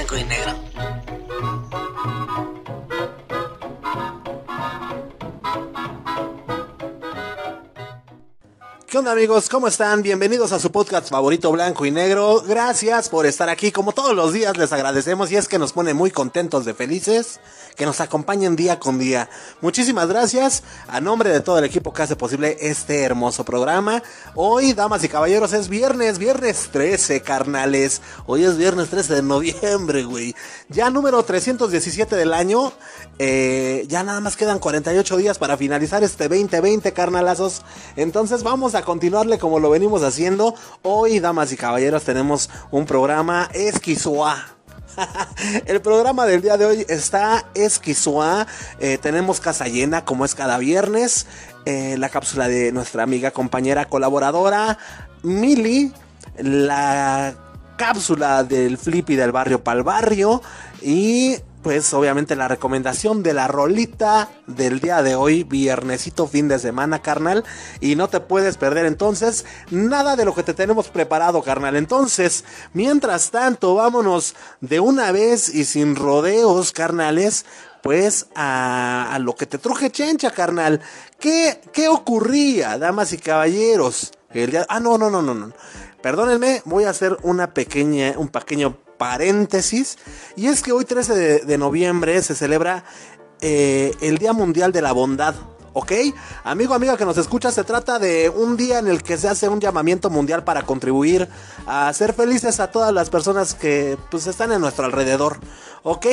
blanco y negro. Onda amigos? ¿Cómo están? Bienvenidos a su podcast favorito blanco y negro. Gracias por estar aquí. Como todos los días les agradecemos y es que nos pone muy contentos de felices que nos acompañen día con día. Muchísimas gracias a nombre de todo el equipo que hace posible este hermoso programa. Hoy, damas y caballeros, es viernes, viernes 13, carnales. Hoy es viernes 13 de noviembre, güey. Ya número 317 del año. Eh, ya nada más quedan 48 días para finalizar este 2020, carnalazos. Entonces vamos a continuarle como lo venimos haciendo. Hoy, damas y caballeros, tenemos un programa esquizoa. El programa del día de hoy está esquizoa. Eh, tenemos casa llena como es cada viernes. Eh, la cápsula de nuestra amiga, compañera, colaboradora, Mili. La cápsula del Flippy del barrio pal barrio. Y pues obviamente la recomendación de la rolita del día de hoy, viernesito fin de semana, carnal. Y no te puedes perder entonces nada de lo que te tenemos preparado, carnal. Entonces, mientras tanto, vámonos de una vez y sin rodeos, carnales. Pues a, a lo que te truje chencha, carnal. ¿Qué, ¿Qué ocurría, damas y caballeros? El día... Ah, no, no, no, no, no. Perdónenme, voy a hacer una pequeña, un pequeño paréntesis. Y es que hoy 13 de, noviembre se celebra eh, el Día Mundial de la Bondad. ¿Ok? Amigo, amiga que nos escucha, se trata de un día en el que se hace un llamamiento mundial para contribuir a hacer felices a todas las personas que pues están en nuestro alrededor. ¿Ok?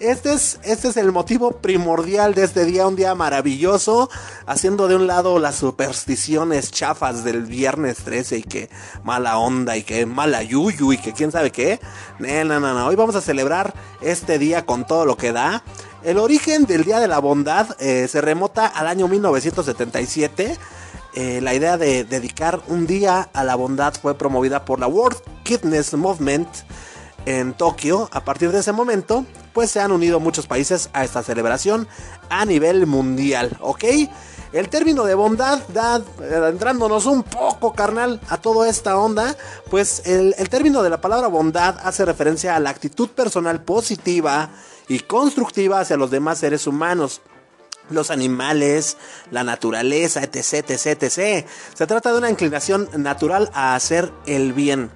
Este es, este es el motivo primordial de este día, un día maravilloso, haciendo de un lado las supersticiones chafas del viernes 13 y que mala onda y que mala yuyu y que quién sabe qué. No, no, no, no. Hoy vamos a celebrar este día con todo lo que da. El origen del Día de la Bondad eh, se remota al año 1977. Eh, la idea de dedicar un día a la bondad fue promovida por la World Kidness Movement en Tokio. A partir de ese momento, pues se han unido muchos países a esta celebración a nivel mundial, ¿ok? El término de bondad, da, entrándonos un poco, carnal, a toda esta onda, pues el, el término de la palabra bondad hace referencia a la actitud personal positiva y constructiva hacia los demás seres humanos los animales, la naturaleza, etc, etc, etc. Se trata de una inclinación natural a hacer el bien,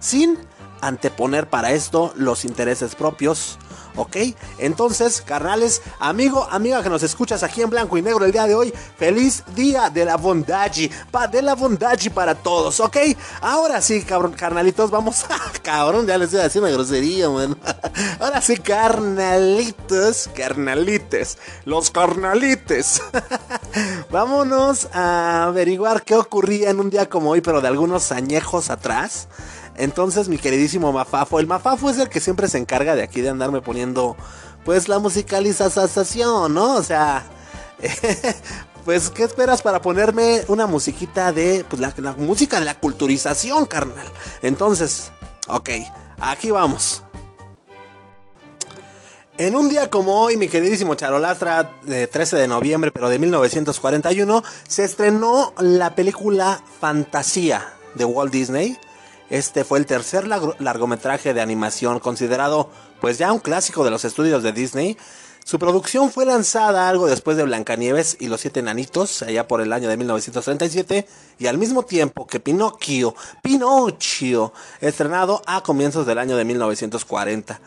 sin anteponer para esto los intereses propios. ¿Ok? Entonces, carnales, amigo, amiga que nos escuchas aquí en blanco y negro el día de hoy, feliz día de la bondad, pa, de la bondad para todos, ¿ok? Ahora sí, cabrón, carnalitos, vamos a, cabrón, ya les estoy haciendo una grosería, man. Ahora sí, carnalitos, carnalites, los carnalites. Vámonos a averiguar qué ocurría en un día como hoy, pero de algunos añejos atrás. Entonces, mi queridísimo Mafafo, el Mafafo es el que siempre se encarga de aquí de andarme poniendo, pues, la musicalización, ¿no? O sea, pues, ¿qué esperas para ponerme una musiquita de, pues, la, música de la culturización, carnal? Entonces, ok, aquí vamos. En un día como hoy, mi queridísimo Charolastra, de 13 de noviembre, pero de 1941, se estrenó la película Fantasía de Walt Disney. Este fue el tercer largometraje de animación considerado pues ya un clásico de los estudios de Disney. Su producción fue lanzada algo después de Blancanieves y los Siete Enanitos, allá por el año de 1937, y al mismo tiempo que Pinocchio, Pinocchio, estrenado a comienzos del año de 1940.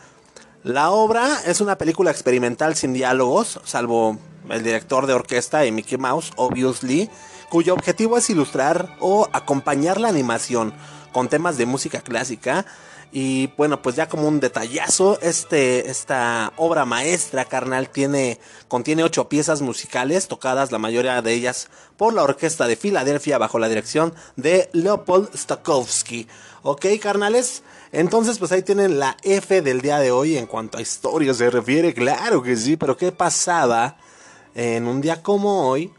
La obra es una película experimental sin diálogos, salvo el director de orquesta y Mickey Mouse, obviously, cuyo objetivo es ilustrar o acompañar la animación con temas de música clásica. Y bueno, pues ya como un detallazo, este, esta obra maestra, carnal, tiene, contiene ocho piezas musicales, tocadas la mayoría de ellas por la Orquesta de Filadelfia bajo la dirección de Leopold Stokowski. Ok, carnales, entonces pues ahí tienen la F del día de hoy en cuanto a historia se refiere, claro que sí, pero ¿qué pasaba en un día como hoy,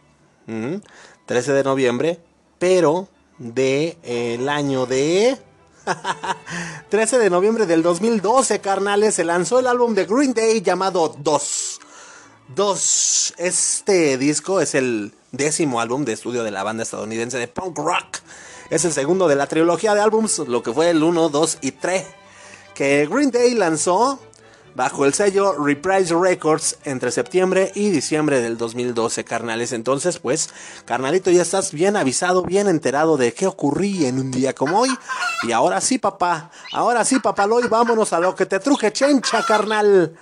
13 de noviembre, pero de eh, año de 13 de noviembre del 2012, carnales, se lanzó el álbum de Green Day llamado Dos. Dos. Este disco es el décimo álbum de estudio de la banda estadounidense de punk rock. Es el segundo de la trilogía de álbums, lo que fue el 1, 2 y 3. Que Green Day lanzó bajo el sello Reprise Records entre septiembre y diciembre del 2012, carnales. Entonces, pues, carnalito, ya estás bien avisado, bien enterado de qué ocurría en un día como hoy. Y ahora sí, papá, ahora sí, papaloy, vámonos a lo que te truje chencha, carnal.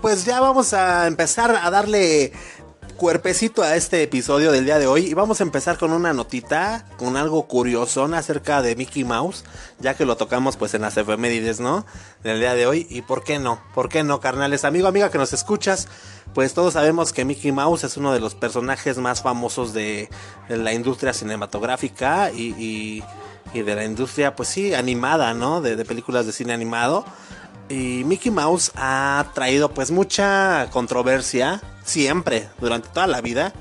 Pues ya vamos a empezar a darle cuerpecito a este episodio del día de hoy y vamos a empezar con una notita, con algo curioso acerca de Mickey Mouse, ya que lo tocamos pues en las efemérides, ¿no? Del día de hoy y por qué no, por qué no, carnales, amigo, amiga que nos escuchas, pues todos sabemos que Mickey Mouse es uno de los personajes más famosos de, la industria cinematográfica y, de la industria pues sí, animada, ¿no? De películas de cine animado. Y Mickey Mouse ha traído pues mucha controversia siempre, durante toda la vida.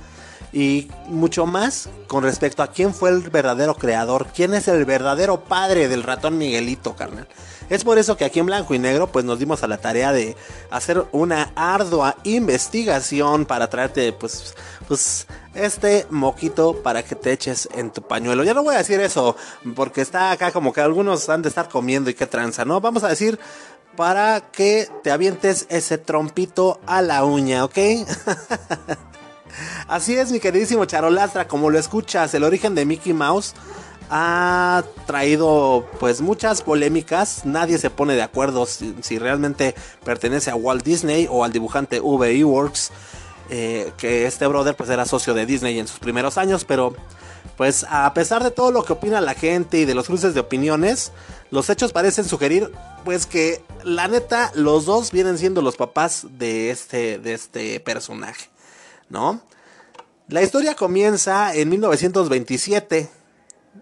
Y mucho más con respecto a quién fue el verdadero creador, quién es el verdadero padre del ratón Miguelito, carnal. Es por eso que aquí en Blanco y Negro pues nos dimos a la tarea de hacer una ardua investigación para traerte pues, pues este moquito para que te eches en tu pañuelo. Ya no voy a decir eso porque está acá como que algunos han de estar comiendo y qué tranza, ¿no? Vamos a decir para que te avientes ese trompito a la uña, ¿ok? Así es, mi queridísimo Charolastra, como lo escuchas, el origen de Mickey Mouse ha traído pues muchas polémicas. Nadie se pone de acuerdo si, realmente pertenece a Walt Disney o al dibujante V.E. Works. Eh, que este brother pues era socio de Disney en sus primeros años, pero pues a pesar de todo lo que opina la gente y de los cruces de opiniones, los hechos parecen sugerir pues que la neta los dos vienen siendo los papás de este de este personaje, ¿no? La historia comienza en 1927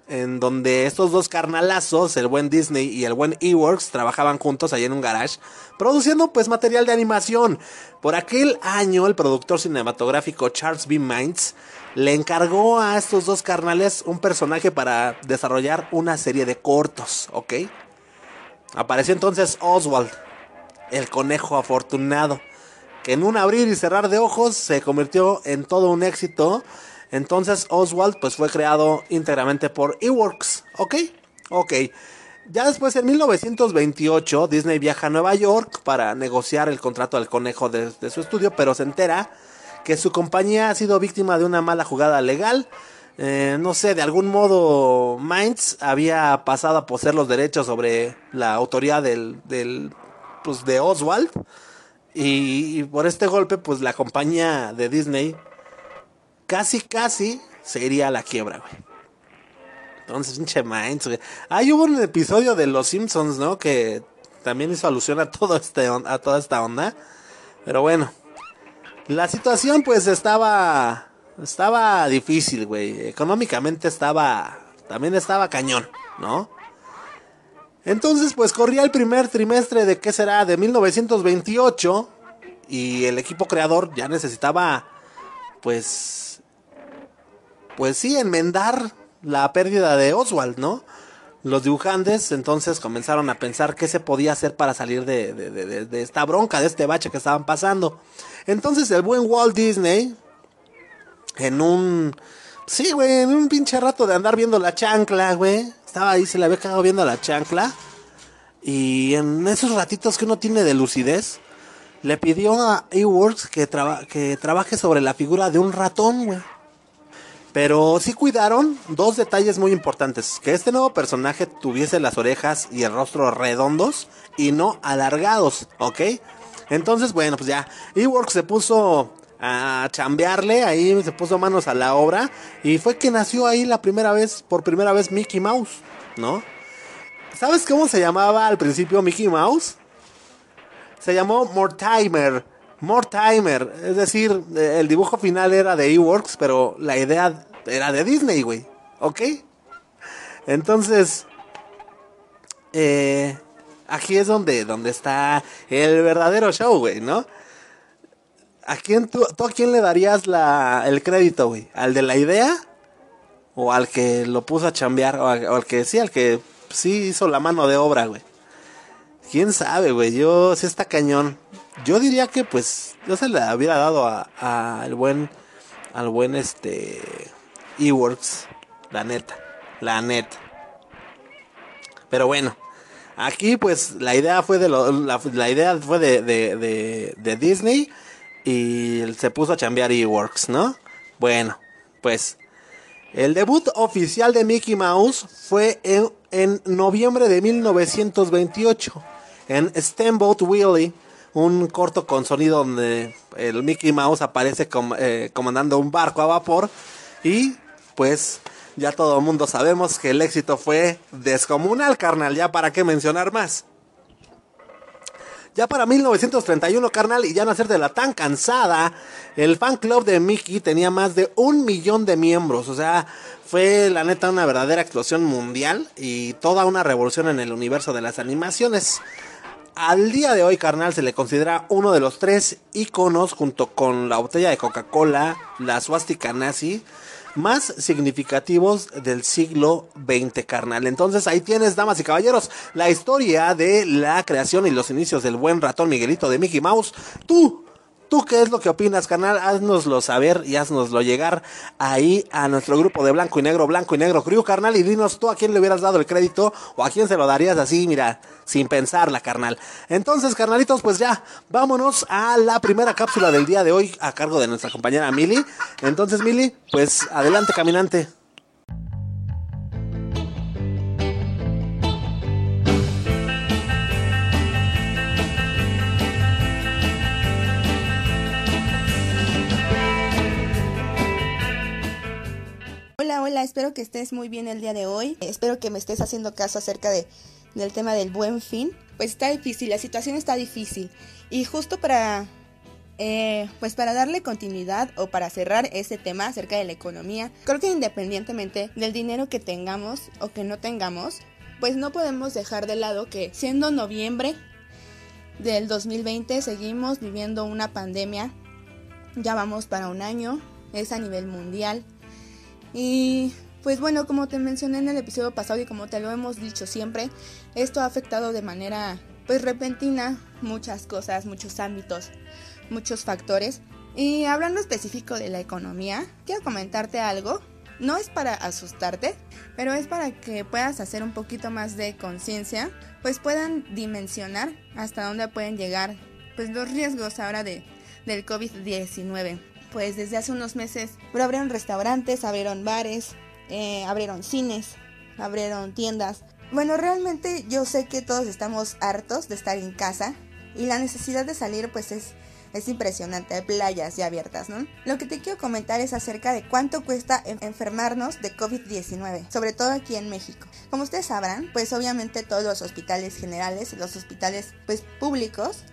en donde estos dos carnalazos, el buen Disney y el buen Eworks, trabajaban juntos allá en un garage, produciendo pues material de animación. Por aquel año, el productor cinematográfico Charles B. Mines le encargó a estos dos carnales un personaje para desarrollar una serie de cortos, ¿ok? Apareció entonces Oswald, el conejo afortunado, que en un abrir y cerrar de ojos se convirtió en todo un éxito. Entonces Oswald pues fue creado íntegramente por Eworks, ¿ok? Ok. Ya después, en 1928, Disney viaja a Nueva York para negociar el contrato del conejo de, su estudio, pero se entera que su compañía ha sido víctima de una mala jugada legal. Eh, no sé, de algún modo Minds había pasado a poseer los derechos sobre la autoridad del, del pues de Oswald. Y, por este golpe, pues la compañía de Disney casi, casi se iría a la quiebra, güey. Entonces, pinche Minds, güey. Ahí hubo un episodio de Los Simpsons, ¿no? Que también hizo alusión a, todo este, a toda esta onda. Pero bueno. La situación pues estaba estaba difícil, güey. Económicamente estaba también estaba cañón, ¿no? Entonces, pues corría el primer trimestre de qué será de 1928 y el equipo creador ya necesitaba pues pues sí enmendar la pérdida de Oswald, ¿no? Los dibujantes entonces comenzaron a pensar qué se podía hacer para salir de, de, de esta bronca, de este bache que estaban pasando. Entonces el buen Walt Disney, en un... Sí, güey, en un pinche rato de andar viendo la chancla, güey. Estaba ahí, se le había quedado viendo la chancla. Y en esos ratitos que uno tiene de lucidez, le pidió a Eworks que, que trabaje sobre la figura de un ratón, güey. Pero sí cuidaron dos detalles muy importantes. Que este nuevo personaje tuviese las orejas y el rostro redondos y no alargados, ¿ok? Entonces, bueno, pues ya, Eworks se puso a chambearle, ahí se puso manos a la obra y fue que nació ahí la primera vez, por primera vez Mickey Mouse, ¿no? ¿Sabes cómo se llamaba al principio Mickey Mouse? Se llamó Mortimer. Mortimer, es decir, el dibujo final era de Eworks, pero la idea era de Disney, güey. ¿Ok? Entonces, eh, aquí es donde, donde está el verdadero show, güey, ¿no? ¿A quién tú, a quién le darías la, el crédito, güey? ¿Al de la idea? o al que lo puso a chambear, o al, que sí, al que sí hizo la mano de obra, güey. Quién sabe, güey. Yo, sí está cañón. Yo diría que, pues, yo se le hubiera dado a, al buen, al buen, este, Eworks. La neta, la neta. Pero bueno, aquí, pues, la idea fue de, la, idea fue de, de, de, Disney y se puso a chambear Eworks, ¿no? Bueno, pues, el debut oficial de Mickey Mouse fue en, noviembre de 1928 en Steamboat Willie, un corto con sonido donde el Mickey Mouse aparece eh, comandando un barco a vapor y pues ya todo el mundo sabemos que el éxito fue descomunal, carnal, ya para qué mencionar más. Ya para 1931, carnal, y ya no hacerte la tan cansada, el fan club de Mickey tenía más de un millón de miembros. O sea, fue la neta una verdadera explosión mundial y toda una revolución en el universo de las animaciones. Al día de hoy, carnal, se le considera uno de los tres iconos junto con la botella de Coca-Cola, la suástica nazi, más significativos del siglo XX, carnal. Entonces ahí tienes, damas y caballeros, la historia de la creación y los inicios del buen ratón Miguelito de Mickey Mouse. Tú, ¿Tú qué es lo que opinas, canal? Haznoslo saber y haznoslo llegar ahí a nuestro grupo de Blanco y Negro, Blanco y Negro Crew, carnal. Y dinos tú a quién le hubieras dado el crédito o a quién se lo darías así, mira, sin pensarla, carnal. Entonces, carnalitos, pues ya, vámonos a la primera cápsula del día de hoy a cargo de nuestra compañera Mili. Entonces, Mili, pues adelante, caminante. Hola, espero que estés muy bien el día de hoy. Espero que me estés haciendo caso acerca de, del tema del buen fin. Pues está difícil, la situación está difícil. Y justo para, eh, pues para darle continuidad o para cerrar ese tema acerca de la economía, creo que independientemente del dinero que tengamos o que no tengamos, pues no podemos dejar de lado que siendo noviembre del 2020 seguimos viviendo una pandemia. Ya vamos para un año, es a nivel mundial y pues bueno, como te mencioné en el episodio pasado y como te lo hemos dicho siempre, esto ha afectado de manera pues repentina muchas cosas, muchos ámbitos, muchos factores. Y hablando específico de la economía, quiero comentarte algo. No es para asustarte, pero es para que puedas hacer un poquito más de conciencia, pues puedan dimensionar hasta dónde pueden llegar pues los riesgos ahora de, del COVID-19 pues desde hace unos meses pero abrieron restaurantes, abrieron bares, eh, abrieron cines, abrieron tiendas. Bueno, realmente yo sé que todos estamos hartos de estar en casa y la necesidad de salir pues es, es impresionante, hay playas ya abiertas, ¿no? Lo que te quiero comentar es acerca de cuánto cuesta enfermarnos de COVID-19, sobre todo aquí en México. Como ustedes sabrán, pues obviamente todos los hospitales generales, los hospitales pues públicos,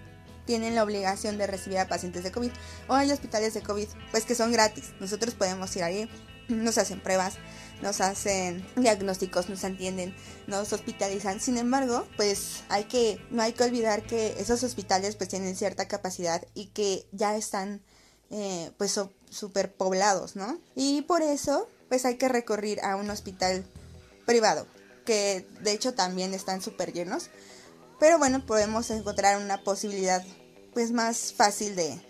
tienen la obligación de recibir a pacientes de COVID. O hay hospitales de COVID, pues que son gratis. Nosotros podemos ir ahí, nos hacen pruebas, nos hacen diagnósticos, nos atienden, nos hospitalizan. Sin embargo, pues hay que, no hay que olvidar que esos hospitales pues tienen cierta capacidad y que ya están eh, pues super poblados, ¿no? Y por eso pues hay que recurrir a un hospital privado, que de hecho también están súper llenos. Pero bueno, podemos encontrar una posibilidad pues más fácil de,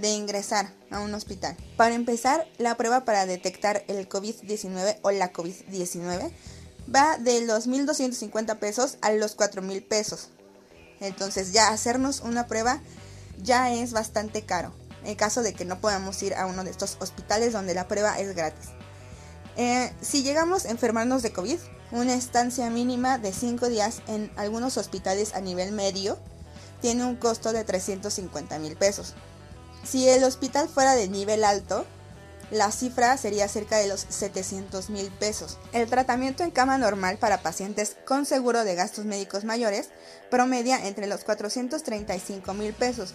ingresar a un hospital. Para empezar, la prueba para detectar el COVID-19 o la COVID-19 va de los 1.250 pesos a los 4.000 pesos. Entonces ya hacernos una prueba ya es bastante caro. En caso de que no podamos ir a uno de estos hospitales donde la prueba es gratis. Eh, si llegamos a enfermarnos de COVID, una estancia mínima de 5 días en algunos hospitales a nivel medio tiene un costo de 350 mil pesos. Si el hospital fuera de nivel alto, la cifra sería cerca de los 700 mil pesos. El tratamiento en cama normal para pacientes con seguro de gastos médicos mayores promedia entre los 435 mil pesos.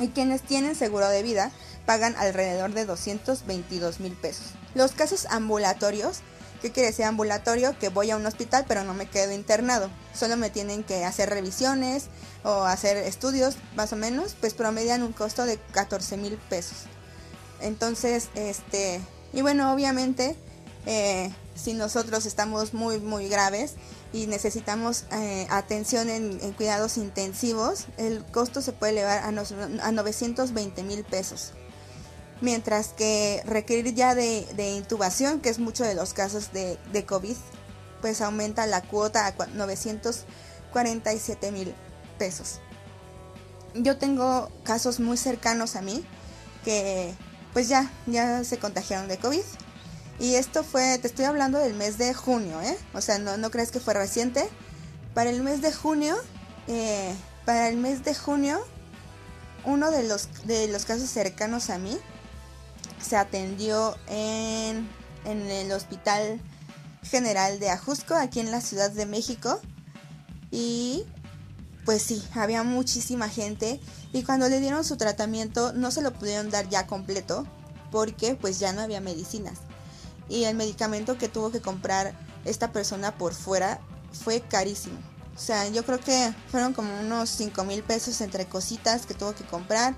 Y quienes tienen seguro de vida pagan alrededor de 222 mil pesos. Los casos ambulatorios ¿Qué quiere decir ambulatorio? Que voy a un hospital pero no me quedo internado. Solo me tienen que hacer revisiones o hacer estudios más o menos, pues promedian un costo de 14 mil pesos. Entonces, este, y bueno, obviamente eh, si nosotros estamos muy, muy graves y necesitamos eh, atención en, cuidados intensivos, el costo se puede elevar a, a 920 mil pesos. Mientras que requerir ya de, intubación, que es mucho de los casos de, de COVID, pues aumenta la cuota a 947 mil pesos. Yo tengo casos muy cercanos a mí que pues ya, ya se contagiaron de COVID y esto fue, te estoy hablando del mes de junio, ¿eh? O sea, no, no crees que fue reciente. Para el mes de junio, eh, para el mes de junio, uno de los, de los casos cercanos a mí se atendió en, en el Hospital General de Ajusco, aquí en la Ciudad de México. Y pues sí, había muchísima gente. Y cuando le dieron su tratamiento no se lo pudieron dar ya completo porque pues ya no había medicinas y el medicamento que tuvo que comprar esta persona por fuera fue carísimo. O sea, yo creo que fueron como unos 5 mil pesos entre cositas que tuvo que comprar.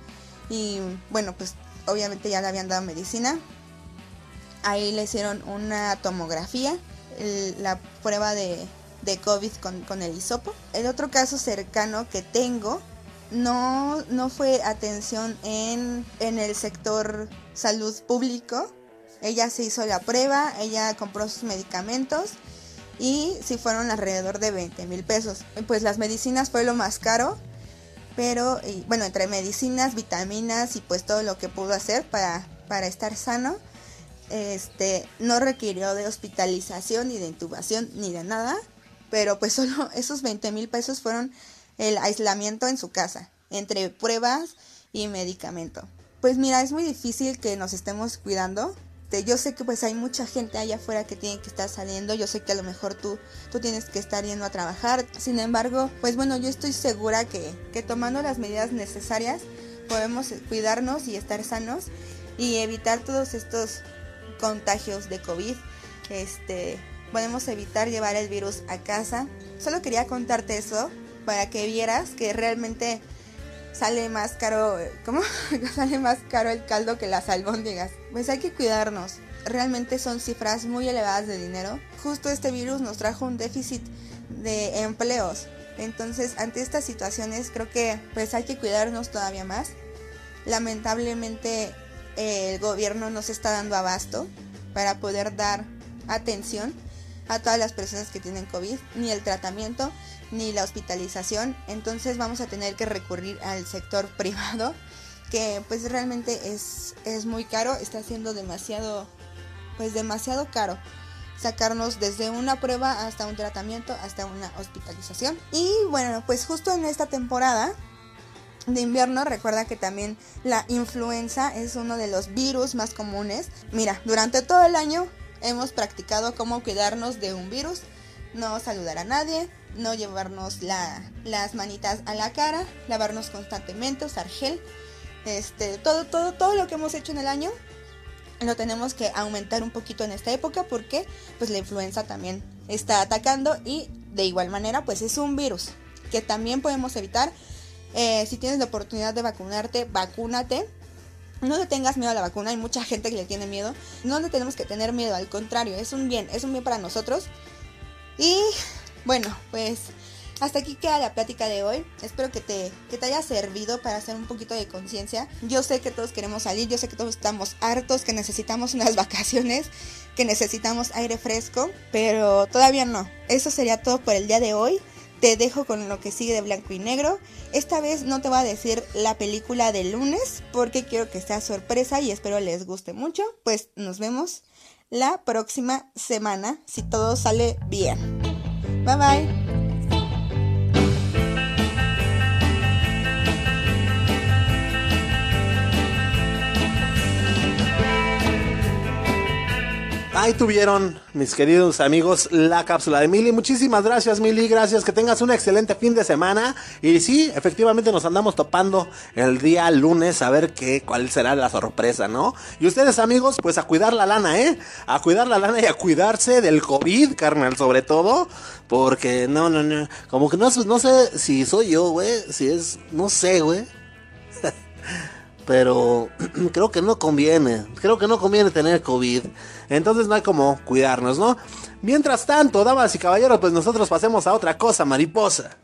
Y bueno, pues obviamente ya le habían dado medicina. Ahí le hicieron una tomografía, la prueba de, de COVID con, con, el hisopo. El otro caso cercano que tengo no, no fue atención en, en el sector salud público, ella se hizo la prueba, ella compró sus medicamentos y sí fueron alrededor de 20 mil pesos. Pues las medicinas fue lo más caro, pero bueno, entre medicinas, vitaminas y pues todo lo que pudo hacer para, para estar sano, este, no requirió de hospitalización ni de intubación ni de nada, pero pues solo esos 20 mil pesos fueron el aislamiento en su casa, entre pruebas y medicamento. Pues mira, es muy difícil que nos estemos cuidando este, yo sé que pues hay mucha gente allá afuera que tiene que estar saliendo, yo sé que a lo mejor tú, tú tienes que estar yendo a trabajar, sin embargo, pues bueno, yo estoy segura que, que tomando las medidas necesarias podemos cuidarnos y estar sanos y evitar todos estos contagios de COVID. Este, podemos evitar llevar el virus a casa. Solo quería contarte eso para que vieras que realmente sale más caro, ¿cómo? sale más caro el caldo que las albóndigas. Pues hay que cuidarnos. Realmente son cifras muy elevadas de dinero. Justo este virus nos trajo un déficit de empleos. Entonces, ante estas situaciones creo que pues hay que cuidarnos todavía más. Lamentablemente el gobierno no se está dando abasto para poder dar atención a todas las personas que tienen COVID, ni el tratamiento, ni la hospitalización. Entonces vamos a tener que recurrir al sector privado, que pues realmente es, es muy caro, está siendo demasiado, pues demasiado caro sacarnos desde una prueba hasta un tratamiento, hasta una hospitalización. Y bueno, pues justo en esta temporada de invierno, recuerda que también la influenza es uno de los virus más comunes. Mira, durante todo el año hemos practicado cómo cuidarnos de un virus, no saludar a nadie, no llevarnos las manitas a la cara, lavarnos constantemente, usar gel, este, todo, todo, todo lo que hemos hecho en el año lo tenemos que aumentar un poquito en esta época porque pues la influenza también está atacando y de igual manera pues es un virus que también podemos evitar. Eh, si tienes la oportunidad de vacunarte, vacúnate. No le tengas miedo a la vacuna, hay mucha gente que le tiene miedo. No le tenemos que tener miedo, al contrario, es un bien, es un bien para nosotros. Y bueno, pues hasta aquí queda la plática de hoy. Espero que te, que te haya servido para hacer un poquito de conciencia. Yo sé que todos queremos salir, yo sé que todos estamos hartos, que necesitamos unas vacaciones, que necesitamos aire fresco, pero todavía no. Eso sería todo por el día de hoy. Te dejo con lo que sigue de blanco y negro. Esta vez no te voy a decir la película del lunes porque quiero que sea sorpresa y espero les guste mucho. Pues nos vemos la próxima semana si todo sale bien. Bye bye. Ahí tuvieron, mis queridos amigos, la cápsula de Mili. Muchísimas gracias, Mili. Gracias. Que tengas un excelente fin de semana. Y sí, efectivamente nos andamos topando el día lunes a ver qué, cuál será la sorpresa, ¿no? Y ustedes, amigos, pues a cuidar la lana, ¿eh? A cuidar la lana y a cuidarse del COVID, carnal, sobre todo. Porque no, no, no. Como que no, no sé si soy yo, güey. Si es, no sé, güey. pero creo que no conviene. Creo que no conviene tener COVID. Entonces no hay como cuidarnos, ¿no? Mientras tanto, damas y caballeros, pues nosotros pasemos a otra cosa, mariposa.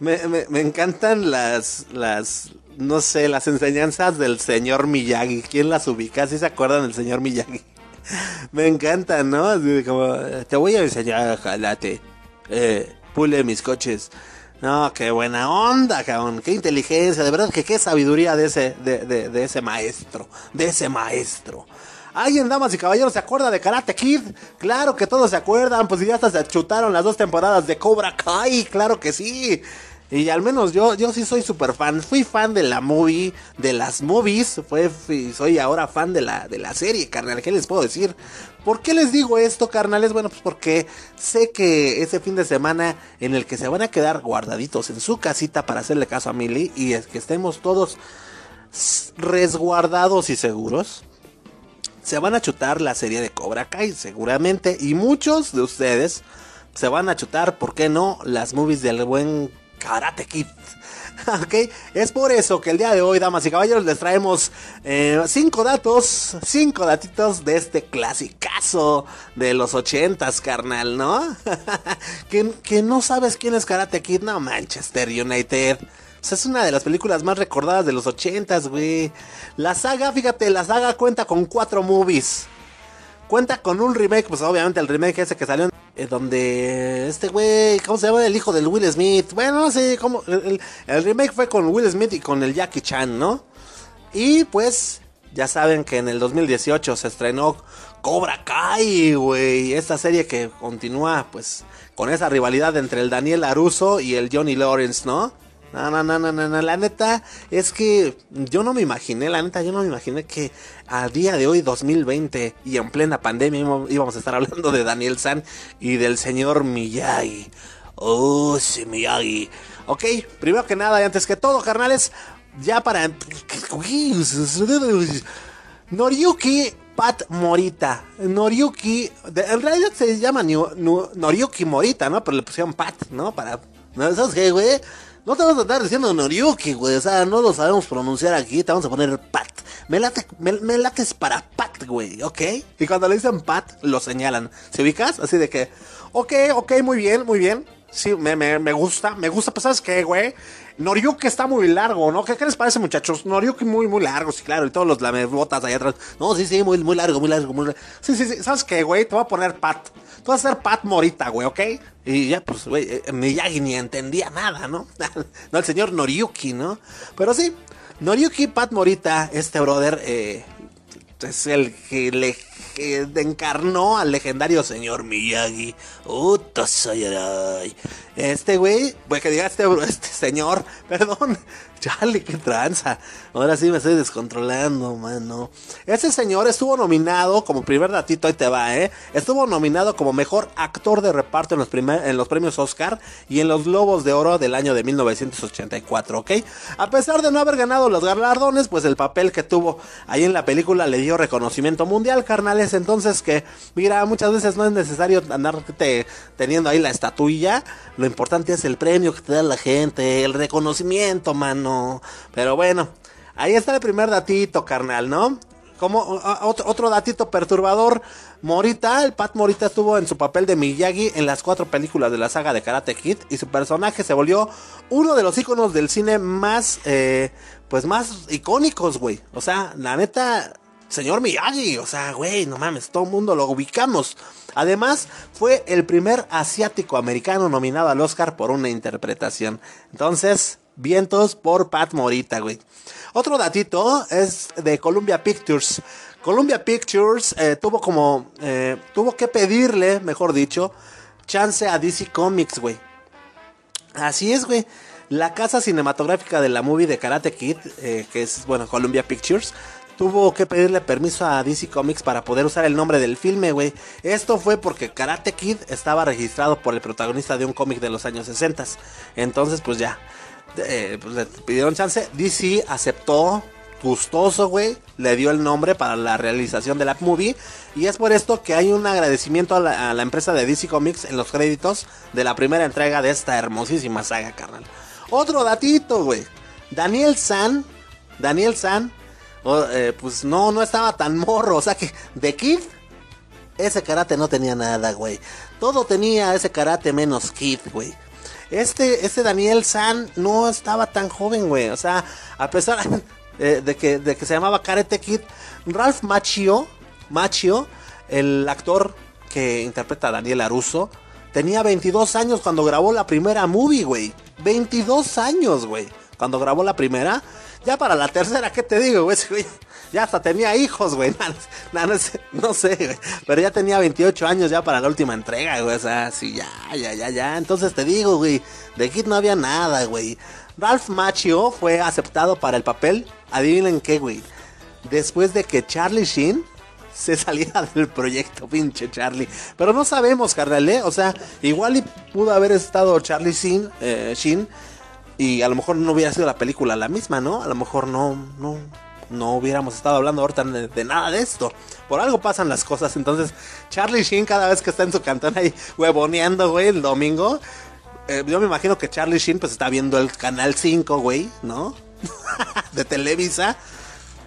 Me, me, encantan las, las, no sé, las enseñanzas del señor Miyagi. ¿Quién las ubica? ¿Sí se acuerdan del señor Miyagi? me encantan, ¿no? Te voy a enseñar, jalate. Eh, pule mis coches. No, qué buena onda, cabrón. Qué inteligencia. De verdad que qué sabiduría de ese, de, de, de ese maestro. De ese maestro. ¿Alguien, damas y caballeros, se acuerda de Karate Kid? Claro que todos se acuerdan, pues ya hasta se chutaron las dos temporadas de Cobra Kai, claro que sí. Y al menos yo, yo sí soy súper fan. Fui fan de la movie, de las movies. Fue, soy ahora fan de la, de la serie, carnal. ¿Qué les puedo decir? ¿Por qué les digo esto, carnales? Bueno, pues porque sé que ese fin de semana en el que se van a quedar guardaditos en su casita para hacerle caso a Millie y es que estemos todos resguardados y seguros. Se van a chutar la serie de Cobra Kai, seguramente. Y muchos de ustedes se van a chutar, ¿por qué no? Las movies del buen Karate Kid. ok, es por eso que el día de hoy, damas y caballeros, les traemos eh, cinco datos, cinco datitos de este clasicazo de los ochentas, carnal, ¿no? que, que, no sabes quién es Karate Kid, no, Manchester United. O sea, es una de las películas más recordadas de los ochentas, güey. La saga, fíjate, la saga cuenta con cuatro movies. Cuenta con un remake, pues obviamente el remake ese que salió eh, donde este güey, ¿cómo se llama? El hijo del Will Smith. Bueno, sí, como el, remake fue con Will Smith y con el Jackie Chan, ¿no? Y pues ya saben que en el 2018 se estrenó Cobra Kai, güey. Esta serie que continúa pues con esa rivalidad entre el Daniel Aruso y el Johnny Lawrence, ¿no? No, no, no, no, no, la neta es que yo no me imaginé, la neta, yo no me imaginé que a día de hoy, 2020, y en plena pandemia íbamos a estar hablando de Daniel San y del señor Miyagi. Oh, sí, Miyagi. Ok, primero que nada y antes que todo, carnales, ya para... Noriyuki Pat Morita. Noriyuki, en realidad se llama Noriyuki Morita, ¿no? Pero le pusieron Pat, ¿no? Para... ¿No sabes qué, güey? No te vamos a estar diciendo Noriyuki, güey. O sea, no lo sabemos pronunciar aquí. Te vamos a poner Pat. Me late, me, me lates para Pat, güey, ¿ok? Y cuando le dicen Pat, lo señalan. ¿Se ubicas? Así de que, ok, ok, muy bien, muy bien. Sí, me, me, me gusta, me gusta. Pues, ¿sabes qué, güey? Noriyuki está muy largo, ¿no? ¿Qué, les parece, muchachos? Noriyuki muy, muy largo, sí, claro. Y todos los lamebotas allá atrás. No, sí, sí, muy, muy largo, muy largo, muy largo. Sí, sí, sí. ¿Sabes qué, güey? Te voy a poner Pat. Tú vas a ser Pat Morita, güey, ¿ok? Y ya, pues, güey, eh, Miyagi ni entendía nada, ¿no? no, el señor Noriyuki, ¿no? Pero sí, Noriyuki Pat Morita, este brother, eh, es el que le encarnó al legendario señor Miyagi. Uta Este güey, pues que diga este, este señor, perdón, Chale, qué tranza. Ahora sí me estoy descontrolando, mano. Ese señor estuvo nominado, como primer datito, ahí te va, ¿eh? Estuvo nominado como mejor actor de reparto en los, en los premios Oscar y en los Globos de Oro del año de 1984, ¿ok? A pesar de no haber ganado los galardones, pues el papel que tuvo ahí en la película le dio reconocimiento mundial, Entonces, que, mira, muchas veces no es necesario andarte teniendo ahí la estatuilla. Lo importante es el premio que te da la gente, el reconocimiento, mano. Pero bueno, ahí está el primer datito, carnal, ¿no? Como otro, datito perturbador, Morita, el Pat Morita estuvo en su papel de Miyagi en las cuatro películas de la saga de Karate Kid y su personaje se volvió uno de los iconos del cine más, eh, pues más icónicos, güey. O sea, la neta, señor Miyagi, o sea, güey, no mames, todo el mundo lo ubicamos. Además, fue el primer asiático americano nominado al Oscar por una interpretación. Entonces, Vientos por Pat Morita, güey. Otro datito es de Columbia Pictures. Columbia Pictures eh, tuvo como, eh, tuvo que pedirle, mejor dicho, chance a DC Comics, güey. Así es, güey. La casa cinematográfica de la movie de Karate Kid, eh, que es, bueno, Columbia Pictures, tuvo que pedirle permiso a DC Comics para poder usar el nombre del filme, güey. Esto fue porque Karate Kid estaba registrado por el protagonista de un cómic de los años 60. Entonces, pues ya, eh, pues le pidieron chance. DC aceptó gustoso, güey, le dio el nombre para la realización de la movie. Y es por esto que hay un agradecimiento a la, empresa de DC Comics en los créditos de la primera entrega de esta hermosísima saga, carnal. Otro datito, güey. Daniel San, Daniel San, eh, pues no, no estaba tan morro. O sea que de Kid, ese karate no tenía nada, güey. Todo tenía ese karate menos Kid, güey. Este, este Daniel San no estaba tan joven, güey. O sea, a pesar de, que, de que se llamaba Karate Kid, Ralph Macchio, Macchio, el actor que interpreta a Daniel Aruso, tenía 22 años cuando grabó la primera movie, güey. 22 años, güey. Cuando grabó la primera. Ya para la tercera, ¿qué te digo, güey? Ya hasta tenía hijos, güey. No, sé, güey. Pero ya tenía 28 años ya para la última entrega, güey. O sea, sí, ya, ya, ya, ya. Entonces te digo, güey. De Kid no había nada, güey. Ralph Macchio fue aceptado para el papel. Adivinen qué, güey. Después de que Charlie Sheen se saliera del proyecto, pinche Charlie. Pero no sabemos, carnal, ¿eh? O sea, igual y pudo haber estado Charlie Sheen, eh, Sheen y a lo mejor no hubiera sido la película la misma, ¿no? A lo mejor no, no, no hubiéramos estado hablando ahorita de, nada de esto. Por algo pasan las cosas. Entonces, Charlie Sheen cada vez que está en su cantón ahí huevoneando, güey, el domingo. Eh, yo me imagino que Charlie Sheen pues está viendo el canal 5, güey, ¿no? de Televisa.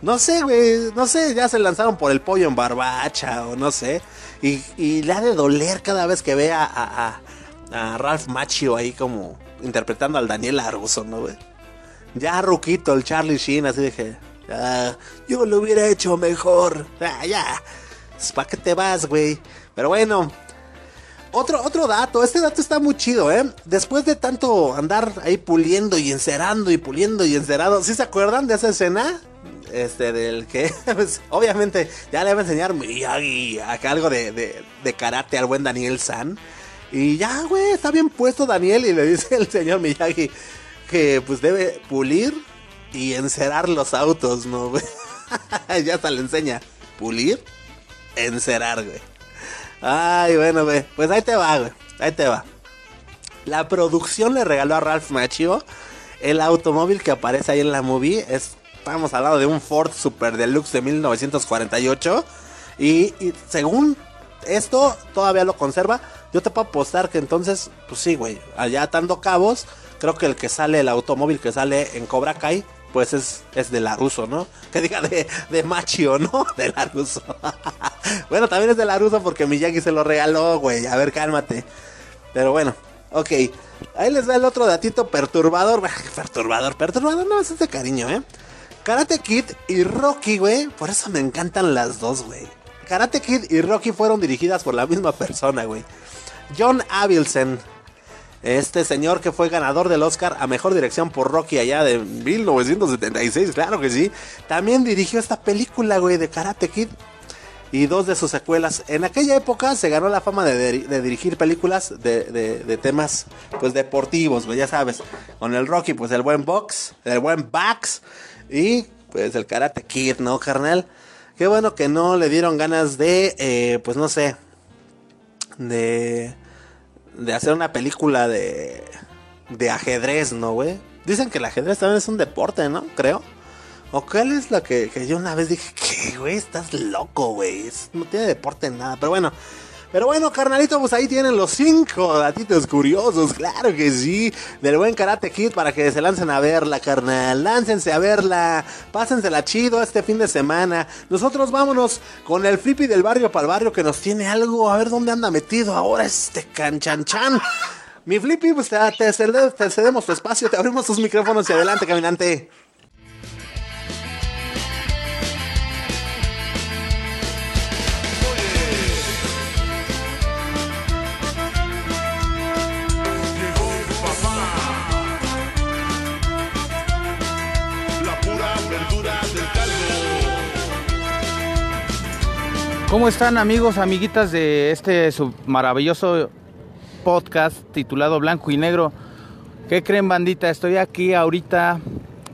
No sé, güey, no sé, ya se lanzaron por el pollo en barbacha o no sé. Y, le ha de doler cada vez que ve a, a, a Ralph Macchio ahí como interpretando al Daniel Aruso, ¿no, güey? Ya ruquito el Charlie Sheen, así dije, yo lo hubiera hecho mejor. Ah, ya. Pues, ¿Para qué te vas, güey? Pero bueno. Otro, otro dato, este dato está muy chido, ¿eh? Después de tanto andar ahí puliendo y encerando y puliendo y encerado, ¿sí se acuerdan de esa escena? Este, del que, pues, obviamente, ya le va a enseñar Miyagi acá algo de, de karate al buen Daniel San. Y ya, güey, está bien puesto Daniel y le dice el señor Miyagi que pues debe pulir y encerar los autos, ¿no, ya hasta le enseña. Pulir, encerar, güey. Ay, bueno, güey. Pues ahí te va, güey. Ahí te va. La producción le regaló a Ralph Macchio el automóvil que aparece ahí en la movie. Es, estamos hablando de un Ford Super Deluxe de 1948. Y, y según esto, todavía lo conserva. Yo te puedo apostar que entonces, pues sí, güey. Allá atando cabos. Creo que el que sale, el automóvil que sale en Cobra Kai, pues es, es de Laruso, ¿no? Que diga de, de Machio, ¿no? De Laruso. bueno, también es de Laruso porque Miyagi se lo regaló, güey. A ver, cálmate. Pero bueno, ok. Ahí les da el otro datito perturbador. perturbador, perturbador, no, es de cariño, ¿eh? Karate Kid y Rocky, güey. Por eso me encantan las dos, güey. Karate Kid y Rocky fueron dirigidas por la misma persona, güey. John Avildsen este señor que fue ganador del Oscar a Mejor Dirección por Rocky allá de 1976, claro que sí. También dirigió esta película, güey, de Karate Kid. Y dos de sus secuelas. En aquella época se ganó la fama de, dirigir películas de, temas, pues, deportivos, güey, ya sabes. Con el Rocky, pues, el buen box, el buen Bax. Y, pues, el Karate Kid, ¿no, carnal? Qué bueno que no le dieron ganas de, eh, pues, no sé, de de hacer una película de, de ajedrez, ¿no, güey? Dicen que el ajedrez también es un deporte, ¿no? Creo. ¿O cuál es la que, yo una vez dije, que, güey? Estás loco, güey. No tiene deporte en nada. Pero bueno, pero bueno, carnalito, pues ahí tienen los cinco datitos curiosos, claro que sí, del buen Karate Kid para que se lancen a verla, carnal. Láncense a verla, pásensela chido este fin de semana. Nosotros vámonos con el flippy del barrio para el barrio que nos tiene algo, a ver dónde anda metido ahora este canchanchan. Mi flippy, pues te, cedemos tu espacio, te abrimos tus micrófonos y adelante, caminante. ¿Cómo están amigos, amiguitas de este maravilloso podcast titulado Blanco y Negro? ¿Qué creen bandita? Estoy aquí ahorita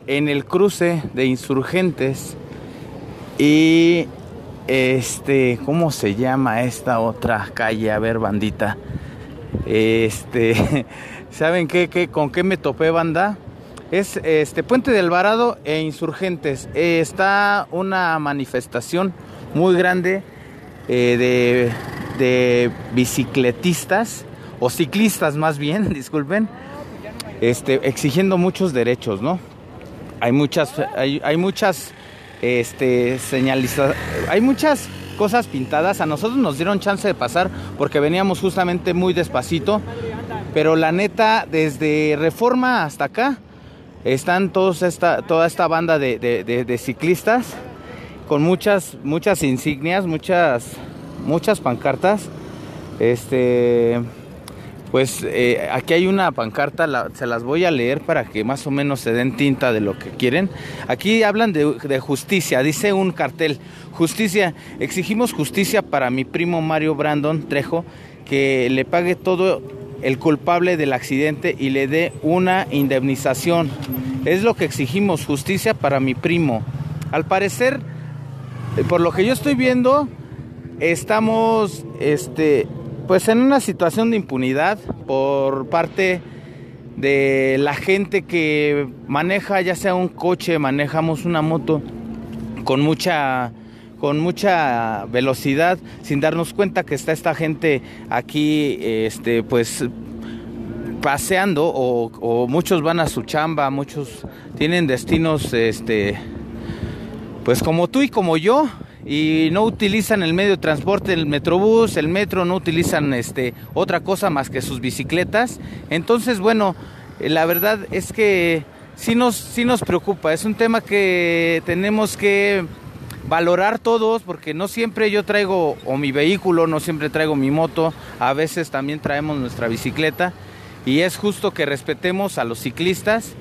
en el cruce de insurgentes y este, ¿cómo se llama esta otra calle? A ver, bandita. Este, ¿saben qué, qué, con qué me topé, banda? Es este Puente del Alvarado e Insurgentes. Eh, está una manifestación muy grande eh, de, de bicicletistas o ciclistas más bien, disculpen, este, exigiendo muchos derechos, ¿no? Hay muchas, hay, hay muchas, este, hay muchas cosas pintadas. A nosotros nos dieron chance de pasar porque veníamos justamente muy despacito, pero la neta, desde Reforma hasta acá, están todos esta, toda esta banda de, de ciclistas con muchas, muchas insignias, muchas, muchas pancartas. Este pues eh, aquí hay una pancarta, se las voy a leer para que más o menos se den tinta de lo que quieren. Aquí hablan de, justicia, dice un cartel, justicia, exigimos justicia para mi primo Mario Brandon Trejo, que le pague todo el culpable del accidente y le dé una indemnización. Es lo que exigimos, justicia para mi primo. Al parecer, por lo que yo estoy viendo, estamos, este, pues en una situación de impunidad por parte de la gente que maneja ya sea un coche, manejamos una moto con mucha con mucha velocidad sin darnos cuenta que está esta gente aquí este pues paseando o, o muchos van a su chamba, muchos tienen destinos este pues como tú y como yo y no utilizan el medio de transporte, el metrobús, el metro, no utilizan este otra cosa más que sus bicicletas. Entonces, bueno, la verdad es que sí nos, sí nos preocupa. Es un tema que tenemos que valorar todos, porque no siempre yo traigo o mi vehículo, no siempre traigo mi moto, a veces también traemos nuestra bicicleta. Y es justo que respetemos a los ciclistas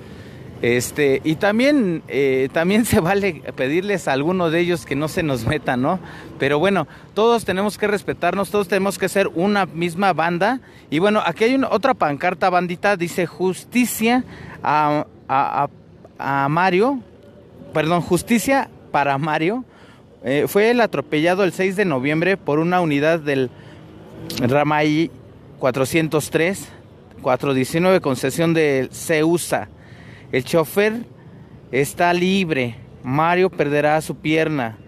este, y también, eh, también se vale pedirles a alguno de ellos que no se nos metan, ¿no? Pero bueno, todos tenemos que respetarnos, todos tenemos que ser una misma banda. Y bueno, aquí hay una, otra pancarta bandita, dice justicia a Mario, perdón, justicia para Mario. Eh, fue el atropellado el 6 de noviembre por una unidad del Ramay 403, 419, concesión de CEUSA. El chofer está libre. Mario perderá su pierna.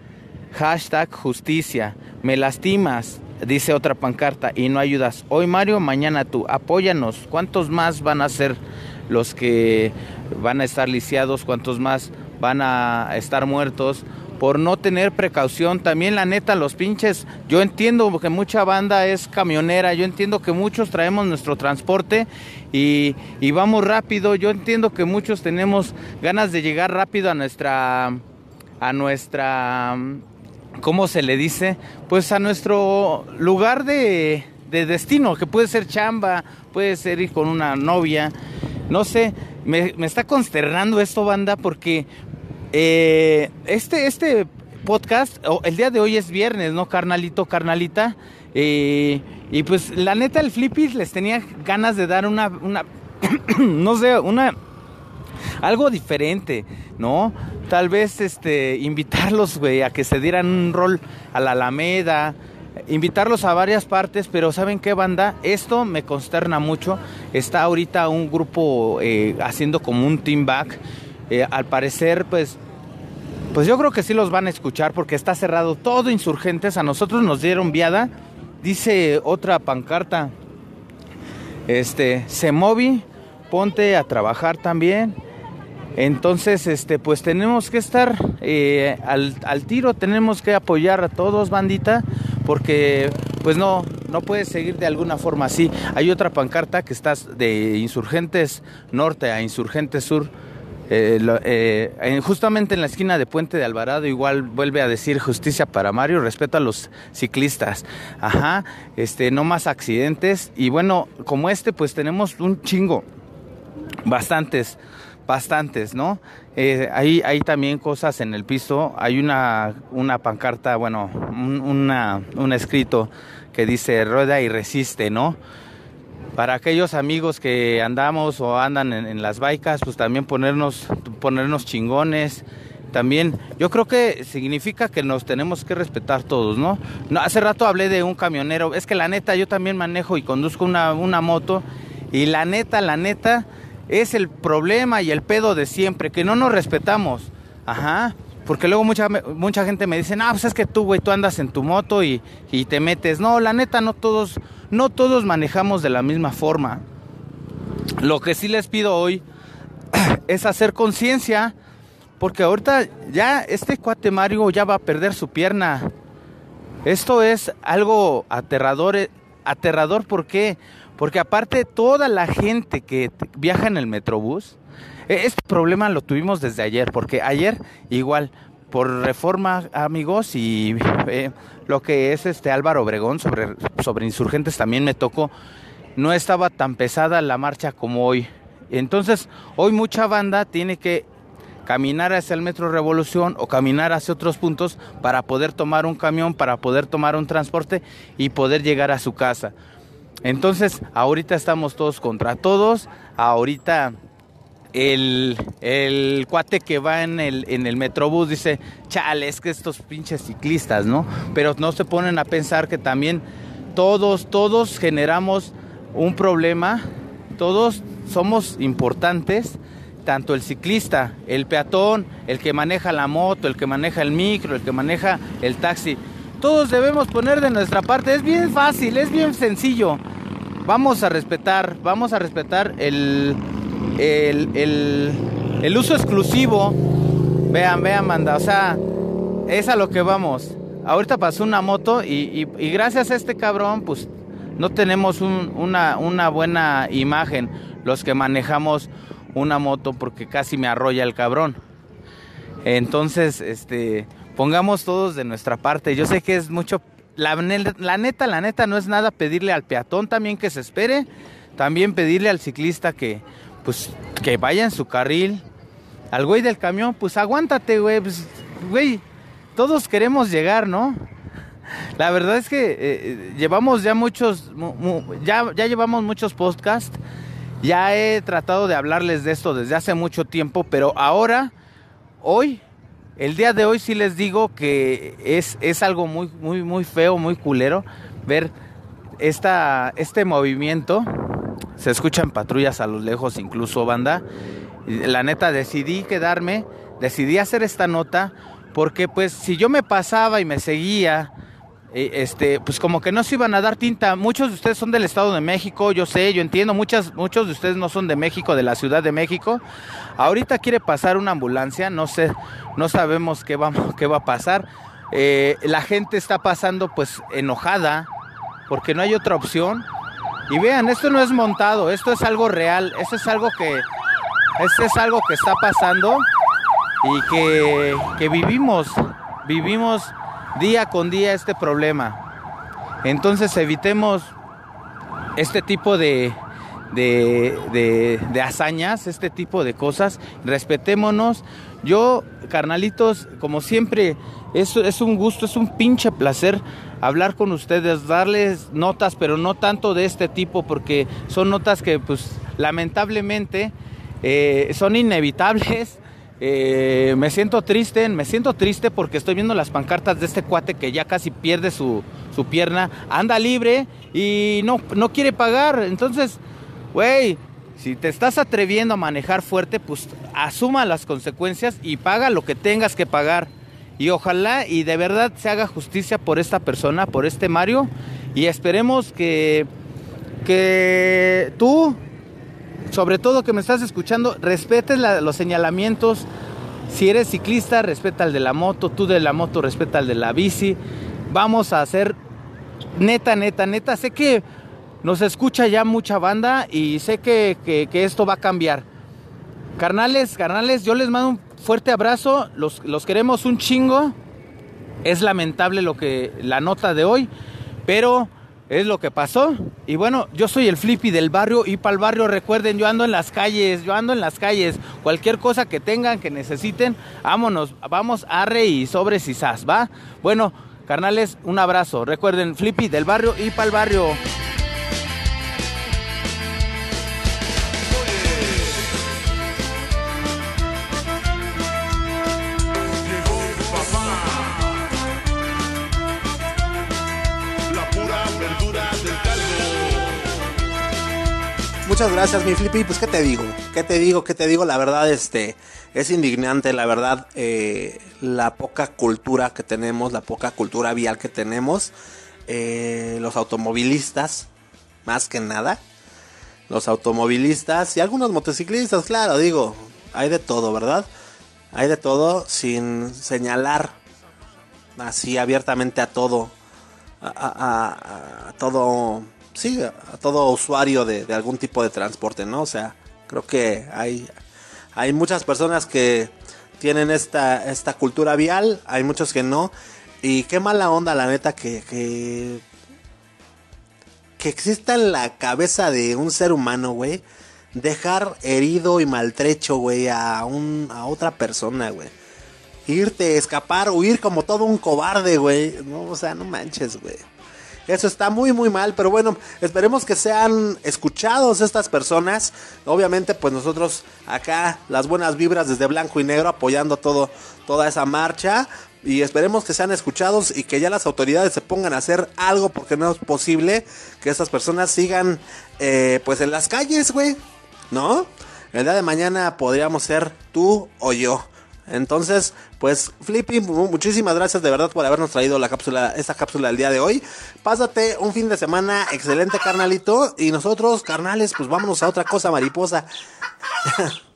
Hashtag justicia. Me lastimas, dice otra pancarta, y no ayudas. Hoy Mario, mañana tú. Apóyanos. ¿Cuántos más van a ser los que van a estar lisiados? ¿Cuántos más van a estar muertos? Por no tener precaución. También la neta, los pinches, yo entiendo que mucha banda es camionera, yo entiendo que muchos traemos nuestro transporte y, y, vamos rápido, yo entiendo que muchos tenemos ganas de llegar rápido a nuestra, a nuestra, ¿cómo se le dice? Pues a nuestro lugar de, de destino, que puede ser chamba, puede ser ir con una novia, no sé, me, me está consternando esto, banda, porque eh, este, este podcast, el día de hoy es viernes, ¿no? Carnalito, carnalita. Eh, y pues la neta, el Flippy les tenía ganas de dar una, una no sé, una, algo diferente, ¿no? Tal vez, este, invitarlos, güey, a que se dieran un rol a la Alameda, invitarlos a varias partes, pero ¿saben qué banda? Esto me consterna mucho. Está ahorita un grupo eh, haciendo como un team back. Eh, al parecer, pues, pues yo creo que sí los van a escuchar porque está cerrado todo insurgentes. A nosotros nos dieron viada. Dice otra pancarta. Este, se movi, ponte a trabajar también. Entonces, este, pues tenemos que estar eh, al, al, tiro, tenemos que apoyar a todos, bandita, porque pues no, no puede seguir de alguna forma así. Hay otra pancarta que está de Insurgentes Norte a Insurgentes Sur eh, lo, eh, justamente en la esquina de Puente de Alvarado igual vuelve a decir justicia para Mario, respeto a los ciclistas. Ajá, este, no más accidentes. Y bueno, como este, pues tenemos un chingo. Bastantes, bastantes, ¿no? Eh, hay, también cosas en el piso. Hay una, una pancarta, bueno, un, una, un escrito que dice rueda y resiste, ¿no? Para aquellos amigos que andamos o andan en, en, las baicas, pues también ponernos, ponernos chingones. También, yo creo que significa que nos tenemos que respetar todos, ¿no? hace rato hablé de un camionero, es que la neta, yo también manejo y conduzco una, una moto, y la neta, la neta, es el problema y el pedo de siempre, que no nos respetamos. Ajá. Porque luego mucha, mucha gente me dice, ah, pues es que tú, güey, tú andas en tu moto y, y, te metes. No, la neta, no todos, no todos manejamos de la misma forma. Lo que sí les pido hoy es hacer conciencia, porque ahorita ya este cuate Mario ya va a perder su pierna. Esto es algo aterrador, eh, aterrador, ¿por qué? Porque aparte toda la gente que viaja en el Metrobús, e, este problema lo tuvimos desde ayer, porque ayer igual por reforma amigos y eh, lo que es este Álvaro Obregón sobre, sobre insurgentes también me tocó, no estaba tan pesada la marcha como hoy. Entonces hoy mucha banda tiene que caminar hacia el Metro Revolución o caminar hacia otros puntos para poder tomar un camión, para poder tomar un transporte y poder llegar a su casa. Entonces, ahorita estamos todos contra todos, ahorita el, el, cuate que va en el, en el metrobús dice, chale, es que estos pinches ciclistas, ¿no? Pero no se ponen a pensar que también todos, todos generamos un problema, todos somos importantes, tanto el ciclista, el peatón, el que maneja la moto, el que maneja el micro, el que maneja el taxi. Todos debemos poner de nuestra parte, es bien fácil, es bien sencillo. Vamos a respetar, vamos a respetar el, el, uso exclusivo. Vean, vean, manda, o sea, es a lo que vamos. Ahorita pasó una moto y, gracias a este cabrón, pues no tenemos una, una buena imagen los que manejamos una moto porque casi me arrolla el cabrón. Entonces, este, pongamos todos de nuestra parte. Yo sé que es mucho, la, la, neta, la neta no es nada pedirle al peatón también que se espere, también pedirle al ciclista que, pues que vaya en su carril. Al güey del camión, pues aguántate, güey. Pues, güey, todos queremos llegar, ¿no? La verdad es que eh, llevamos ya muchos, ya, ya llevamos muchos podcasts. Ya he tratado de hablarles de esto desde hace mucho tiempo, pero ahora, hoy, el día de hoy sí les digo que es, es algo muy, muy, muy feo, muy culero ver esta, este movimiento se escuchan patrullas a lo lejos, incluso banda. La neta decidí quedarme, decidí hacer esta nota porque pues si yo me pasaba y me seguía, eh, este, pues como que no se iban a dar tinta. Muchos de ustedes son del Estado de México, yo sé, yo entiendo, muchas, muchos de ustedes no son de México, de la Ciudad de México. Ahorita quiere pasar una ambulancia, no sé, no sabemos qué va, qué va a pasar. Eh, la gente está pasando pues enojada porque no hay otra opción. Y vean, esto no es montado, esto es algo real, esto es algo que, esto es algo que está pasando y que, que vivimos, vivimos día con día este problema. Entonces evitemos este tipo de, de, de, de, hazañas, este tipo de cosas. Respetémonos. Yo, carnalitos, como siempre, es, un gusto, es un pinche placer hablar con ustedes, darles notas, pero no tanto de este tipo, porque son notas que, pues, lamentablemente eh, son inevitables. Eh, me siento triste, me siento triste porque estoy viendo las pancartas de este cuate que ya casi pierde su, su pierna, anda libre y no, no quiere pagar. Entonces, güey, si te estás atreviendo a manejar fuerte, pues asuma las consecuencias y paga lo que tengas que pagar. Y ojalá y de verdad se haga justicia por esta persona, por este Mario. Y esperemos que, que tú, sobre todo que me estás escuchando, respetes los señalamientos. Si eres ciclista, respeta al de la moto. Tú de la moto, respeta al de la bici. Vamos a hacer neta, neta, neta. Sé que nos escucha ya mucha banda y sé que, que esto va a cambiar. Carnales, carnales, yo les mando un fuerte abrazo, los, los queremos un chingo. Es lamentable lo que la nota de hoy, pero es lo que pasó. Y bueno, yo soy el flippy del barrio y para el barrio recuerden, yo ando en las calles, yo ando en las calles. Cualquier cosa que tengan, que necesiten, vámonos, vamos a y sobres y sas, ¿va? Bueno, carnales, un abrazo. Recuerden, flippy del barrio y para el barrio. Muchas gracias, mi Flippy. Pues, ¿qué te digo? ¿Qué te digo? ¿Qué te digo? La verdad, este, es indignante, la verdad, eh, la poca cultura que tenemos, la poca cultura vial que tenemos. Eh, los automovilistas, más que nada. Los automovilistas y algunos motociclistas, claro, digo, hay de todo, ¿verdad? Hay de todo sin señalar así abiertamente a todo, a, todo, sí, a todo usuario de, de, algún tipo de transporte, ¿no? O sea, creo que hay, hay muchas personas que tienen esta, esta cultura vial, hay muchos que no. Y qué mala onda, la neta, que, que, que exista en la cabeza de un ser humano, güey, dejar herido y maltrecho, güey, a, un, a otra persona, güey. Irte, escapar, huir como todo un cobarde, güey. No, o sea, no manches, güey. Eso está muy muy mal, pero bueno, esperemos que sean escuchados estas personas. Obviamente, pues nosotros acá las buenas vibras desde blanco y negro apoyando todo toda esa marcha y esperemos que sean escuchados y que ya las autoridades se pongan a hacer algo porque no es posible que estas personas sigan eh, pues en las calles, güey. ¿No? El día de mañana podríamos ser tú o yo. Entonces, pues Flippy, muchísimas gracias de verdad por habernos traído la cápsula, esta cápsula del día de hoy. Pásate un fin de semana excelente, carnalito. Y nosotros, carnales, pues vámonos a otra cosa, mariposa.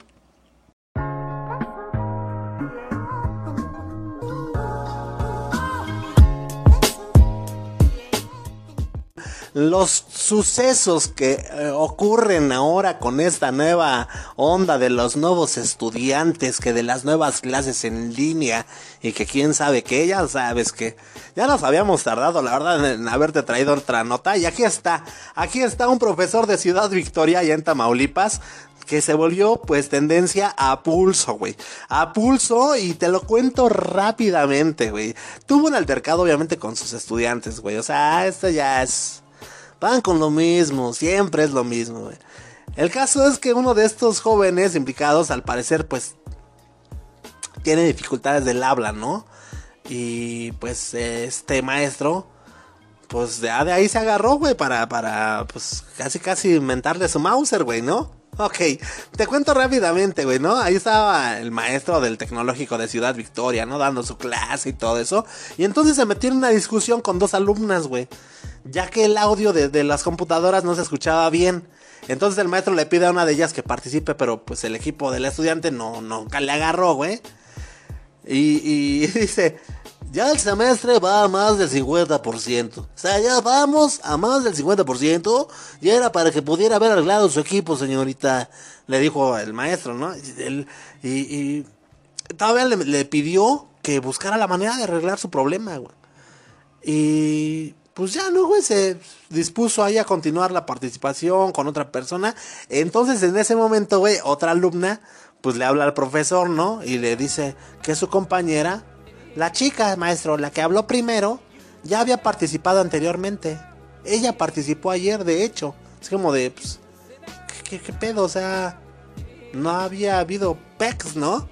los sucesos que eh, ocurren ahora con esta nueva onda de los nuevos estudiantes, que de las nuevas clases en línea y que quién sabe que ya sabes que ya nos habíamos tardado, la verdad, en haberte traído otra nota y aquí está, aquí está un profesor de Ciudad Victoria y en Tamaulipas que se volvió pues tendencia a pulso, güey. A pulso y te lo cuento rápidamente, güey. Tuvo un altercado obviamente con sus estudiantes, güey. O sea, esto ya es van con lo mismo, siempre es lo mismo, güey. El caso es que uno de estos jóvenes implicados, al parecer, pues, tiene dificultades del habla, ¿no? Y pues este maestro, pues de, de ahí se agarró, güey, para, para, pues, casi, casi inventarle su Mauser, güey, ¿no? Ok, te cuento rápidamente, güey, ¿no? Ahí estaba el maestro del tecnológico de Ciudad Victoria, ¿no? Dando su clase y todo eso. Y entonces se metió en una discusión con dos alumnas, güey. Ya que el audio de, las computadoras no se escuchaba bien. Entonces el maestro le pide a una de ellas que participe, pero pues el equipo del estudiante no, nunca le agarró, güey. Y, y dice, ya el semestre va a más del 50%. O sea, ya vamos a más del 50%. Ya era para que pudiera haber arreglado su equipo, señorita. Le dijo el maestro, ¿no? y, y, todavía le, pidió que buscara la manera de arreglar su problema, güey. Y pues ya no, güey, se dispuso ahí a continuar la participación con otra persona. Entonces, en ese momento, güey, otra alumna, pues le habla al profesor, ¿no? Y le dice que su compañera la chica, maestro, la que habló primero, ya había participado anteriormente. Ella participó ayer, de hecho. Es como de, pues, ¿qué, pedo? O sea, no había habido pecs, ¿no?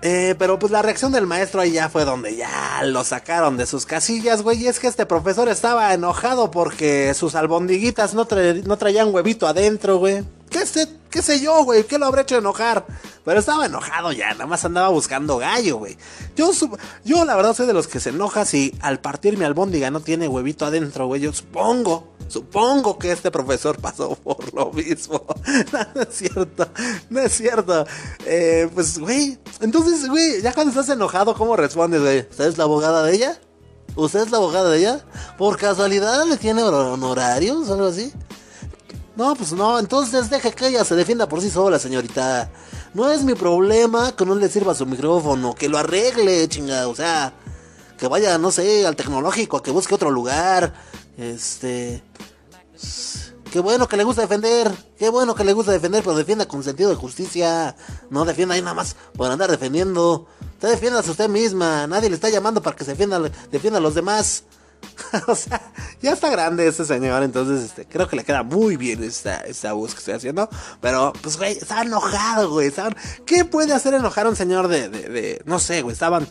Eh, pero pues la reacción del maestro ahí ya fue donde ya lo sacaron de sus casillas, güey. Y es que este profesor estaba enojado porque sus albondiguitas no, no traían huevito adentro, güey. ¿Qué sé, qué sé yo, güey? ¿Qué lo habré hecho enojar? Pero estaba enojado ya, nada más andaba buscando gallo, güey. Yo, yo la verdad soy de los que se enoja si al partir mi albóndiga no tiene huevito adentro, güey. Yo supongo, supongo que este profesor pasó por lo mismo. no, es cierto, no es cierto. Eh, pues, güey, entonces, güey, ya cuando estás enojado, ¿cómo respondes, güey? ¿Usted es la abogada de ella? ¿Usted es la abogada de ella? ¿Por casualidad le tiene honorarios o algo así? No, pues no, entonces deje que ella se defienda por sí sola, señorita. No es mi problema que no le sirva su micrófono, que lo arregle, chinga, o sea, que vaya, no sé, al tecnológico, que busque otro lugar. Este. Qué bueno que le gusta defender, qué bueno que le gusta defender, pero defienda con sentido de justicia. No defienda ahí nada más por andar defendiendo. Usted defienda a usted misma, nadie le está llamando para que se defienda, defienda a los demás. o sea, ya está grande este señor, entonces este, creo que le queda muy bien esta, esta voz que estoy haciendo. Pero, pues, güey, está enojado, güey. ¿Qué puede hacer enojar a un señor de, no sé, güey? Estaban,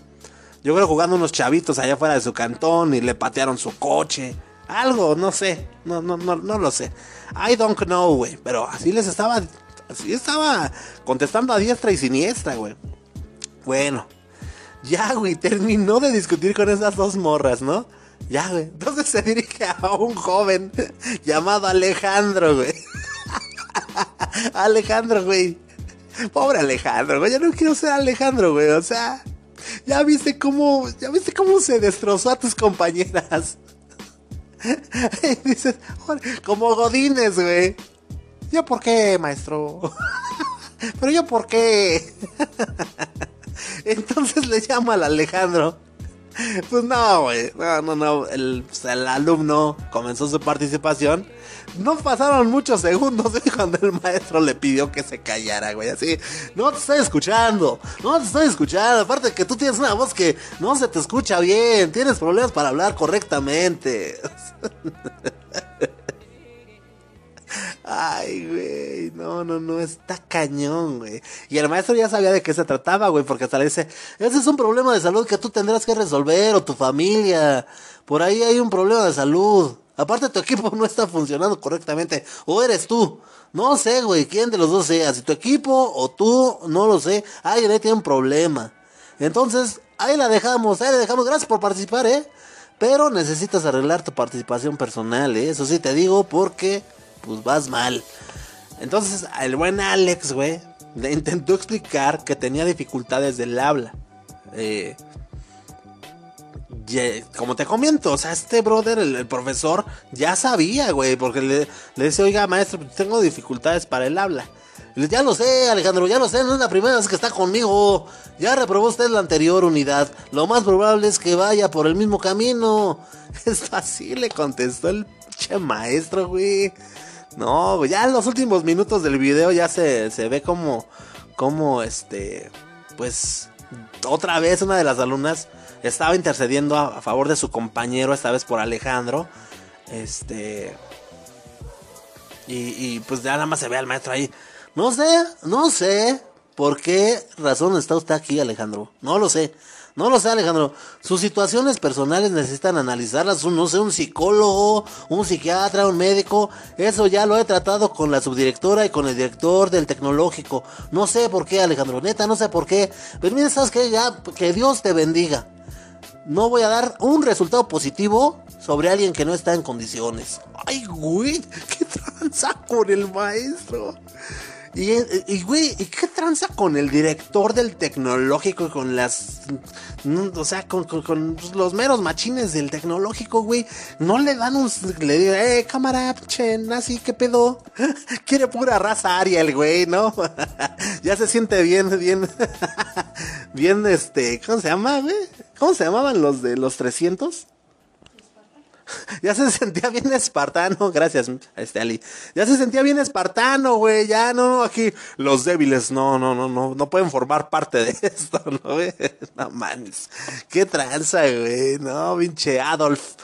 yo creo, jugando unos chavitos allá fuera de su cantón y le patearon su coche. Algo, no sé. No, no, no, no lo sé. I don't know, güey. Pero así les estaba. Así estaba contestando a diestra y siniestra, güey. Bueno. Ya, güey, terminó de discutir con esas dos morras, ¿no? Ya, güey. Entonces se dirige a un joven llamado Alejandro, güey. Alejandro, güey. Pobre Alejandro, güey. Yo no quiero ser Alejandro, güey. O sea, ya viste cómo, ya viste cómo se destrozó a tus compañeras. Y dices, como Godines, güey. ¿Yo por qué, maestro? Pero yo por qué. Entonces le llama al Alejandro. Pues no, güey. No, no, no. El, pues, el alumno comenzó su participación. No pasaron muchos segundos cuando el maestro le pidió que se callara, güey. Así, no te estoy escuchando. No te estoy escuchando. Aparte que tú tienes una voz que no se te escucha bien. Tienes problemas para hablar correctamente. Ay, güey, no, no, no, está cañón, güey. Y el maestro ya sabía de qué se trataba, güey, porque hasta le dice, ese es un problema de salud que tú tendrás que resolver, o tu familia. Por ahí hay un problema de salud. Aparte tu equipo no está funcionando correctamente, o eres tú. No sé, güey, quién de los dos sea, si tu equipo o tú, no lo sé. Alguien ahí tiene un problema. Entonces, ahí la dejamos, ahí la dejamos. Gracias por participar, ¿eh? Pero necesitas arreglar tu participación personal, ¿eh? Eso sí te digo porque pues vas mal. Entonces, el buen Alex, güey, le intentó explicar que tenía dificultades del habla. Eh, como te comento, o sea, este brother, el, profesor, ya sabía, güey, porque le, le dice, oiga, maestro, tengo dificultades para el habla. Ya lo sé, Alejandro, ya lo sé, no es la primera vez que está conmigo. Ya reprobó usted la anterior unidad. Lo más probable es que vaya por el mismo camino. Es así, le contestó el che maestro, güey. No, ya en los últimos minutos del video ya se, se ve como, como este, pues, otra vez una de las alumnas estaba intercediendo a, favor de su compañero, esta vez por Alejandro. Este, y, y pues ya nada más se ve al maestro ahí. No sé, no sé por qué razón está usted aquí, Alejandro. No lo sé. No lo sé, Alejandro. Sus situaciones personales necesitan analizarlas. no sé, un psicólogo, un psiquiatra, un médico. Eso ya lo he tratado con la subdirectora y con el director del tecnológico. No sé por qué, Alejandro. Neta, no sé por qué. Pero mira, ¿sabes qué? Ya, que Dios te bendiga. No voy a dar un resultado positivo sobre alguien que no está en condiciones. Ay, güey, qué tranza con el maestro. Y, güey, ¿y qué tranza con el director del tecnológico? Con las. O sea, con, los meros machines del tecnológico, güey. No le dan un. Le digo, eh, cámara, che, nazi, ¿qué pedo? Quiere pura raza Ariel, güey, ¿no? ya se siente bien, bien. bien, este. ¿Cómo se llama, güey? ¿Cómo se llamaban los de los 300? ya se sentía bien espartano, gracias, este Ali. Ya se sentía bien espartano, güey, ya no, aquí los débiles no, no, no, no, no pueden formar parte de esto, ¿no, güey? No mames. Qué tranza, güey, no, pinche Adolf.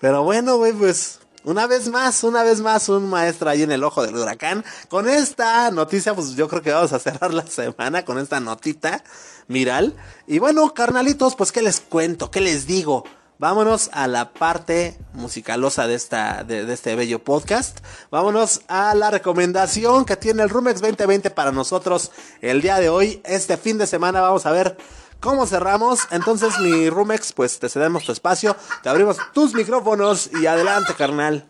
Pero bueno, güey, pues una vez más, una vez más, un maestro ahí en el ojo del huracán. Con esta noticia, pues yo creo que vamos a cerrar la semana con esta notita miral. Y bueno, carnalitos, pues qué les cuento, qué les digo. Vámonos a la parte musicalosa de, esta, de, este bello podcast. Vámonos a la recomendación que tiene el Rumex 2020 para nosotros el día de hoy. Este fin de semana vamos a ver cómo cerramos. Entonces, mi Rumex, pues te cedemos tu espacio, te abrimos tus micrófonos y adelante, carnal.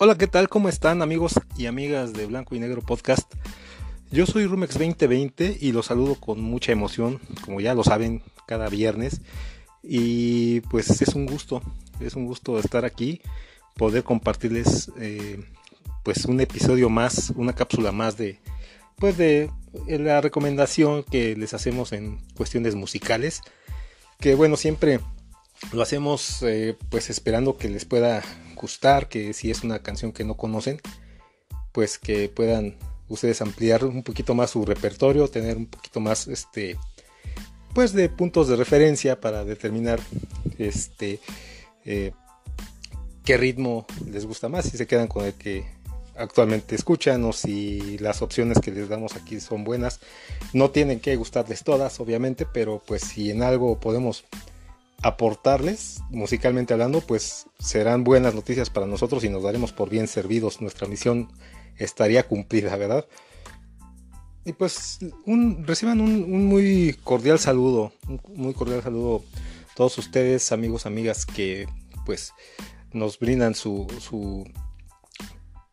Hola, ¿qué tal? ¿Cómo están amigos y amigas de Blanco y Negro Podcast? Yo soy Rumex 2020 y los saludo con mucha emoción, como ya lo saben, cada viernes. Y pues es un gusto, es un gusto estar aquí, poder compartirles eh, pues un episodio más, una cápsula más de pues de la recomendación que les hacemos en cuestiones musicales. Que bueno, siempre lo hacemos eh, pues esperando que les pueda gustar, que si es una canción que no conocen, pues que puedan ustedes ampliar un poquito más su repertorio, tener un poquito más este pues de puntos de referencia para determinar este eh, qué ritmo les gusta más, si se quedan con el que actualmente escuchan o si las opciones que les damos aquí son buenas. No tienen que gustarles todas, obviamente, pero pues si en algo podemos aportarles, musicalmente hablando, pues serán buenas noticias para nosotros y nos daremos por bien servidos. Nuestra misión estaría cumplida, ¿verdad? Y pues reciban un, muy cordial saludo, un muy cordial saludo a todos ustedes, amigos, amigas, que pues nos brindan su, su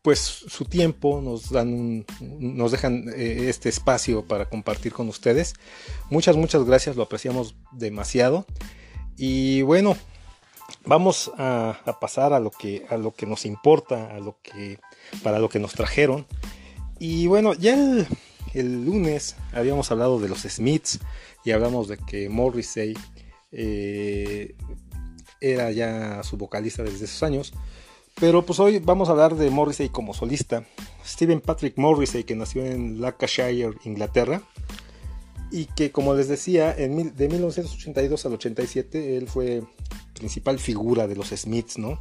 pues su tiempo, nos dan nos dejan eh, este espacio para compartir con ustedes. Muchas, muchas gracias, lo apreciamos demasiado. Y bueno, vamos a, pasar a lo que a lo que nos importa, a lo que para lo que nos trajeron. Y bueno, ya el, lunes habíamos hablado de los Smiths y hablamos de que Morrissey eh, era ya su vocalista desde esos años. Pero pues hoy vamos a hablar de Morrissey como solista. Stephen Patrick Morrissey, que nació en Lancashire, Inglaterra, y que como les decía, de 1982 al 87 él fue principal figura de los Smiths, ¿no?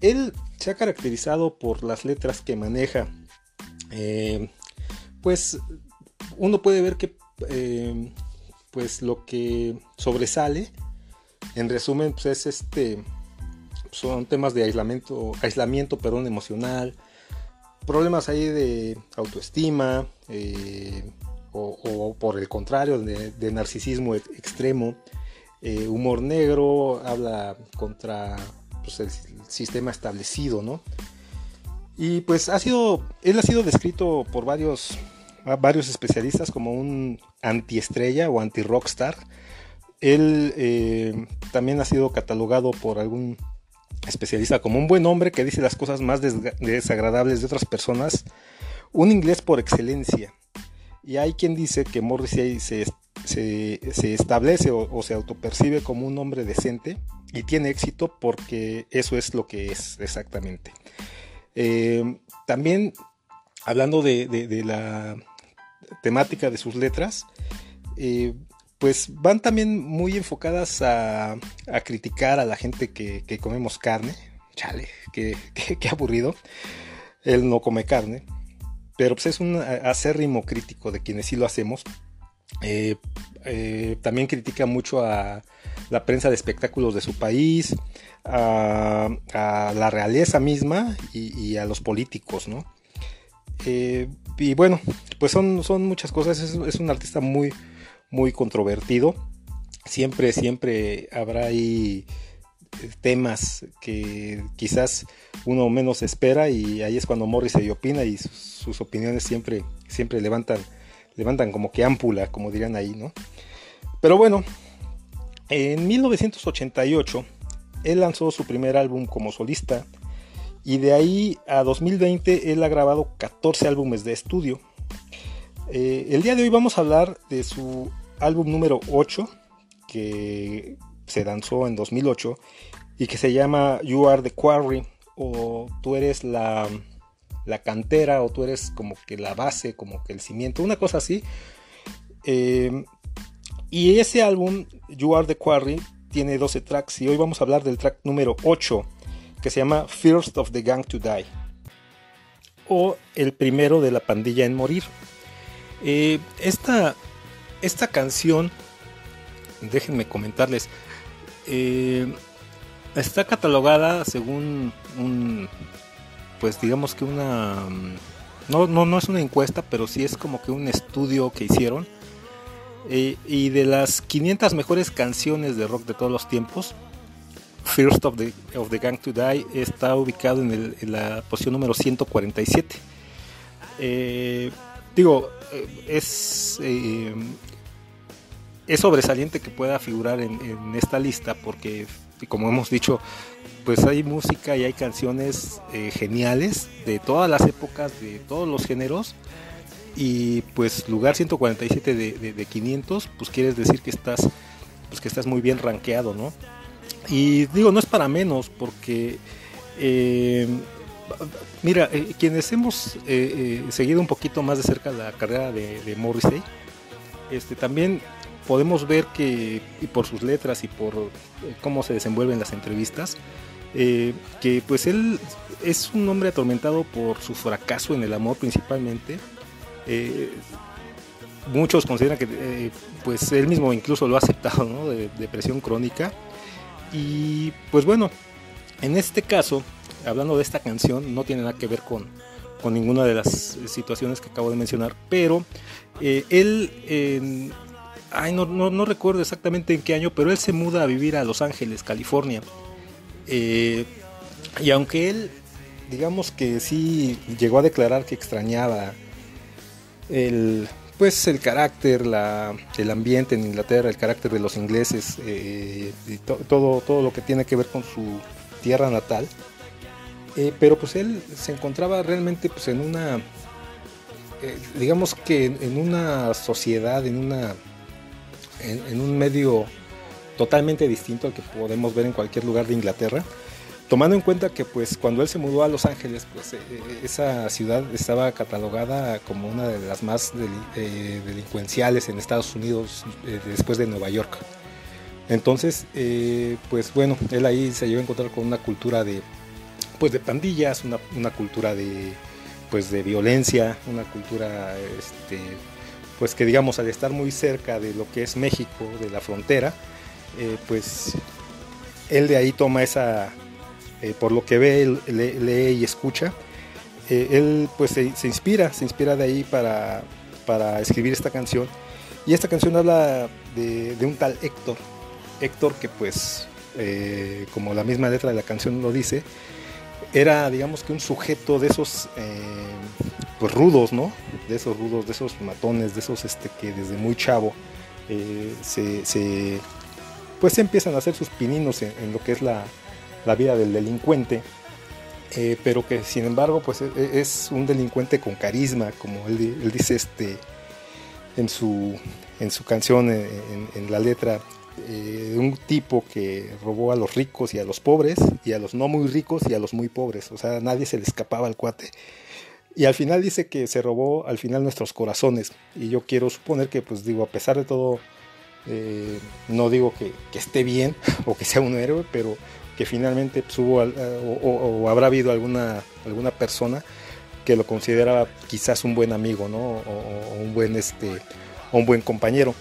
Él se ha caracterizado por las letras que maneja. Eh, pues uno puede ver que eh, pues lo que sobresale, en resumen, pues es este, son temas de aislamiento, aislamiento, perdón, emocional, problemas ahí de autoestima, eh, o, por el contrario, de, narcisismo extremo. Eh, humor negro habla contra pues, el sistema establecido, ¿no? Y pues ha sido, él ha sido descrito por varios, varios especialistas como un antiestrella o anti-rockstar. Él eh, también ha sido catalogado por algún especialista como un buen hombre que dice las cosas más desagradables de otras personas. Un inglés por excelencia. Y hay quien dice que Morrissey se, se, establece o, se autopercibe como un hombre decente y tiene éxito porque eso es lo que es exactamente. Eh, también hablando de, la temática de sus letras, eh, pues van también muy enfocadas a, criticar a la gente que, comemos carne. Chale, qué, aburrido. Él no come carne pero pues es un acérrimo crítico de quienes sí lo hacemos. Eh, eh, también critica mucho a la prensa de espectáculos de su país, a, la realeza misma y, a los políticos, ¿no? Eh, y bueno, pues son, son muchas cosas, es, un artista muy, muy controvertido. Siempre, siempre habrá ahí temas que quizás uno menos espera y ahí es cuando Morris se opina y sus, opiniones siempre, siempre levantan, levantan como que ámpula, como dirían ahí, ¿no? Pero bueno, en 1988 él lanzó su primer álbum como solista y de ahí a 2020 él ha grabado 14 álbumes de estudio. Eh, el día de hoy vamos a hablar de su álbum número 8 que se lanzó en 2008 y que se llama You Are the Quarry o tú eres la, cantera o tú eres como que la base, como que el cimiento, una cosa así. Eh, y ese álbum, You Are the Quarry, tiene 12 tracks y hoy vamos a hablar del track número 8 que se llama First of the Gang to Die o el primero de la pandilla en morir. Eh, esta, esta canción, déjenme comentarles, eh, está catalogada según un, pues digamos que una, no, no, no es una encuesta, pero sí es como que un estudio que hicieron. Eh, y de las 500 mejores canciones de rock de todos los tiempos, First of the, of the Gang to Die está ubicado en, la posición número 147. Eh, digo, es es sobresaliente que pueda figurar en, esta lista porque, como hemos dicho, pues hay música y hay canciones eh, geniales de todas las épocas, de todos los géneros. Y pues lugar 147 de, de, 500, pues quieres decir que estás, pues que estás muy bien rankeado, ¿no? Y digo, no es para menos porque... Eh, mira, eh, quienes hemos seguido un poquito más de cerca la carrera de, de Morrissey, este, también podemos ver que, y por sus letras y por eh, cómo se desenvuelven las entrevistas, eh, que pues él es un hombre atormentado por su fracaso en el amor principalmente. Eh, muchos consideran que pues él mismo incluso lo ha aceptado, ¿no? De depresión crónica. Y pues bueno, en este caso, hablando de esta canción, no tiene nada que ver con, con ninguna de las situaciones que acabo de mencionar, pero él, ay, no, no, recuerdo exactamente en qué año, pero él se muda a vivir a Los Ángeles, California. Eh, y aunque él, digamos que sí llegó a declarar que extrañaba el, pues el carácter, la, el ambiente en Inglaterra, el carácter de los ingleses, eh, todo, todo lo que tiene que ver con su tierra natal, eh, pero pues él se encontraba realmente pues en una, digamos que en, una sociedad, en, una, en, un medio totalmente distinto al que podemos ver en cualquier lugar de Inglaterra. Tomando en cuenta que pues cuando él se mudó a Los Ángeles, pues eh, esa ciudad estaba catalogada como una de las más delincuenciales en Estados Unidos después de Nueva York. Entonces, pues bueno, él ahí se llegó a encontrar con una cultura de pues de pandillas, una, cultura de pues de violencia, una cultura este, pues que digamos al estar muy cerca de lo que es México, de la frontera, eh, pues él de ahí toma esa, eh, por lo que ve, lee, y escucha, eh, él pues se, inspira, se inspira de ahí para, para escribir esta canción. Y esta canción habla de, de un tal Héctor, Héctor que pues, como la misma letra de la canción lo dice, era, digamos que un sujeto de esos, eh, pues rudos, ¿no? De esos rudos, de esos matones, de esos este, que desde muy chavo eh, se, pues empiezan a hacer sus pininos en, lo que es la, vida del delincuente. Eh, pero que sin embargo pues e, e, es un delincuente con carisma, como él, dice este, en, su, en su canción, en la letra, eh, un tipo que robó a los ricos y a los pobres, y a los no muy ricos y a los muy pobres. O sea, nadie se le escapaba al cuate. Y al final dice que se robó al final nuestros corazones. Y yo quiero suponer que, pues digo, a pesar de todo, eh, no digo que, esté bien o que sea un héroe, pero que finalmente pues, hubo o, habrá habido alguna, alguna persona que lo consideraba quizás un buen amigo, ¿no? O, un buen este, un buen compañero.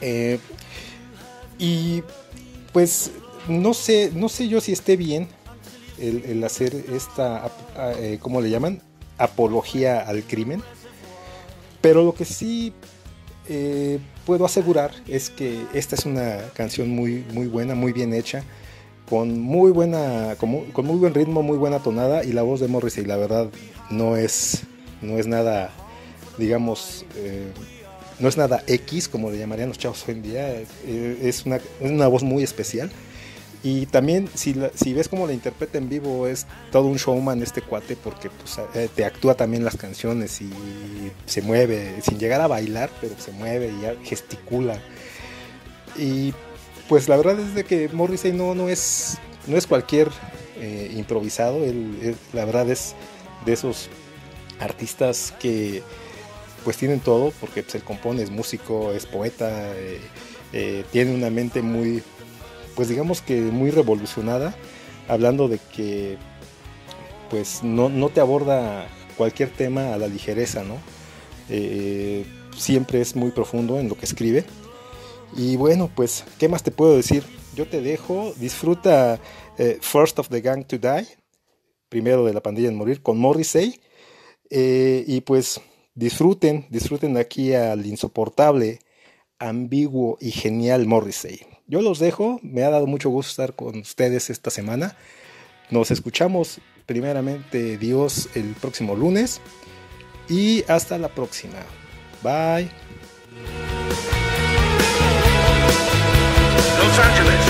Eh, y pues no sé, no sé yo si esté bien el, hacer esta, eh, ¿cómo le llaman? Apología al crimen. Pero lo que sí eh, puedo asegurar es que esta es una canción muy, muy buena, muy bien hecha, con muy buena, con muy, buen ritmo, muy buena tonada y la voz de Morrissey, la verdad, no es, no es nada, digamos, eh, no es nada X, como le llamarían los chavos hoy en día, eh, es una, voz muy especial. Y también, si, si ves cómo la interpreta en vivo, es todo un showman este cuate, porque pues, eh, te actúa también las canciones y se mueve, sin llegar a bailar, pero se mueve y gesticula. Y pues la verdad es de que Morrissey no, no, es, no es cualquier eh, improvisado, la verdad es de esos artistas que pues tienen todo, porque pues, él compone, es músico, es poeta, eh, eh, tiene una mente muy, pues digamos que muy revolucionada, hablando de que pues no, te aborda cualquier tema a la ligereza, ¿no? Eh, siempre es muy profundo en lo que escribe. Y bueno, pues, ¿qué más te puedo decir? Yo te dejo, disfruta First of the Gang to Die, primero de la pandilla en morir, con Morrissey. y pues Disfruten, disfruten aquí al insoportable, ambiguo y genial Morrissey. Yo los dejo, me ha dado mucho gusto estar con ustedes esta semana. Nos escuchamos primeramente Dios el próximo lunes y hasta la próxima. Bye. Los Angeles.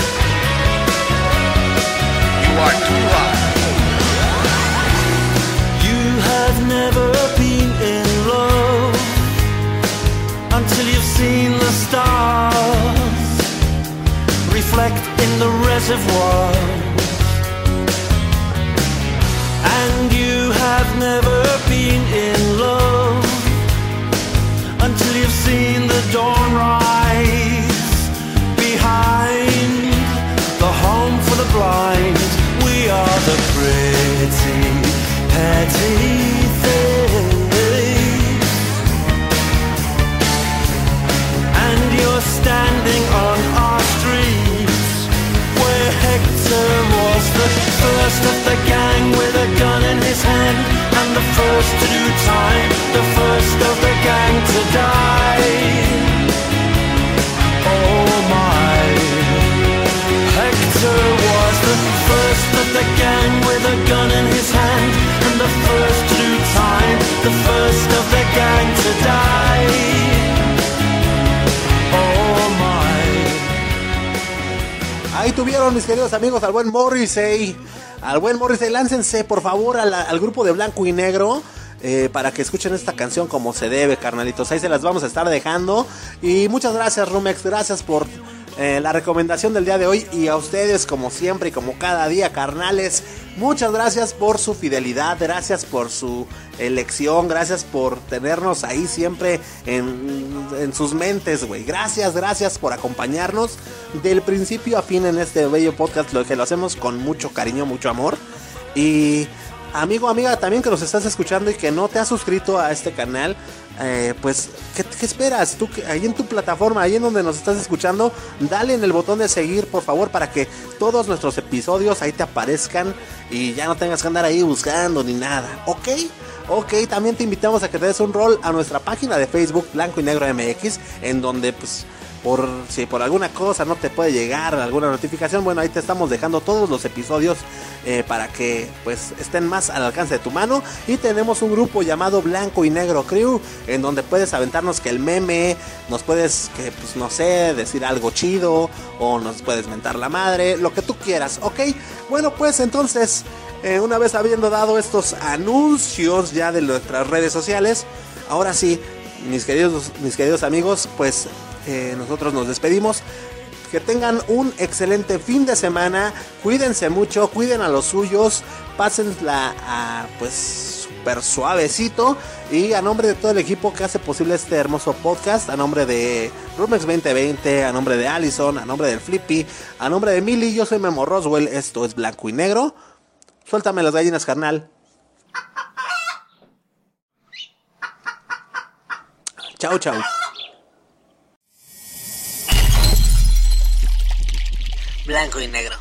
You are too hot. You have never reflect in the reservoir. And you have never been in love until you've seen the dawn rise behind the home for the blind. We are the pretty, petty things, and you're standing on. first of the gang with a gun in his hand And the first to do time, the first of the gang to die. Tuvieron, mis queridos amigos, al buen Morrissey. Al buen Morrissey, láncense por favor al grupo de blanco y negro. Eh, para que escuchen esta canción como se debe, carnalitos. Ahí se las vamos a estar dejando. Y muchas gracias, Rumex. Gracias por eh, la recomendación del día de hoy. Y a ustedes, como siempre y como cada día, carnales. Muchas gracias por su fidelidad. Gracias por su elección. Gracias por tenernos ahí siempre en, en sus mentes, güey. Gracias, gracias por acompañarnos del principio a fin en este bello podcast. Lo que lo hacemos con mucho cariño, mucho amor. Y amigo, amiga, también que nos estás escuchando y que no te has suscrito a este canal, eh, pues, ¿qué, esperas? Tú, ahí en tu plataforma, ahí en donde nos estás escuchando, dale en el botón de seguir, por favor, para que todos nuestros episodios ahí te aparezcan y ya no tengas que andar ahí buscando ni nada, ¿ok? Ok, también te invitamos a que te des un rol a nuestra página de Facebook Blanco y Negro MX, en donde pues por si por alguna cosa no te puede llegar alguna notificación, bueno, ahí te estamos dejando todos los episodios eh, para que pues estén más al alcance de tu mano. Y tenemos un grupo llamado Blanco y Negro Crew, en donde puedes aventarnos que el meme, nos puedes, que pues no sé, decir algo chido, o nos puedes mentar la madre, lo que tú quieras, ¿ok? Bueno, pues entonces, eh, una vez habiendo dado estos anuncios ya de nuestras redes sociales, ahora sí, mis queridos, mis queridos amigos, pues eh, nosotros nos despedimos. Que tengan un excelente fin de semana. Cuídense mucho, cuiden a los suyos. Pásenla a, pues súper suavecito. Y a nombre de todo el equipo que hace posible este hermoso podcast, a nombre de Rumex 2020, a nombre de Allison, a nombre del Flippy, a nombre de Milly, yo soy Memo Roswell. Esto es Blanco y Negro. Suéltame las gallinas, carnal. Chao, chao. Blanco y negro.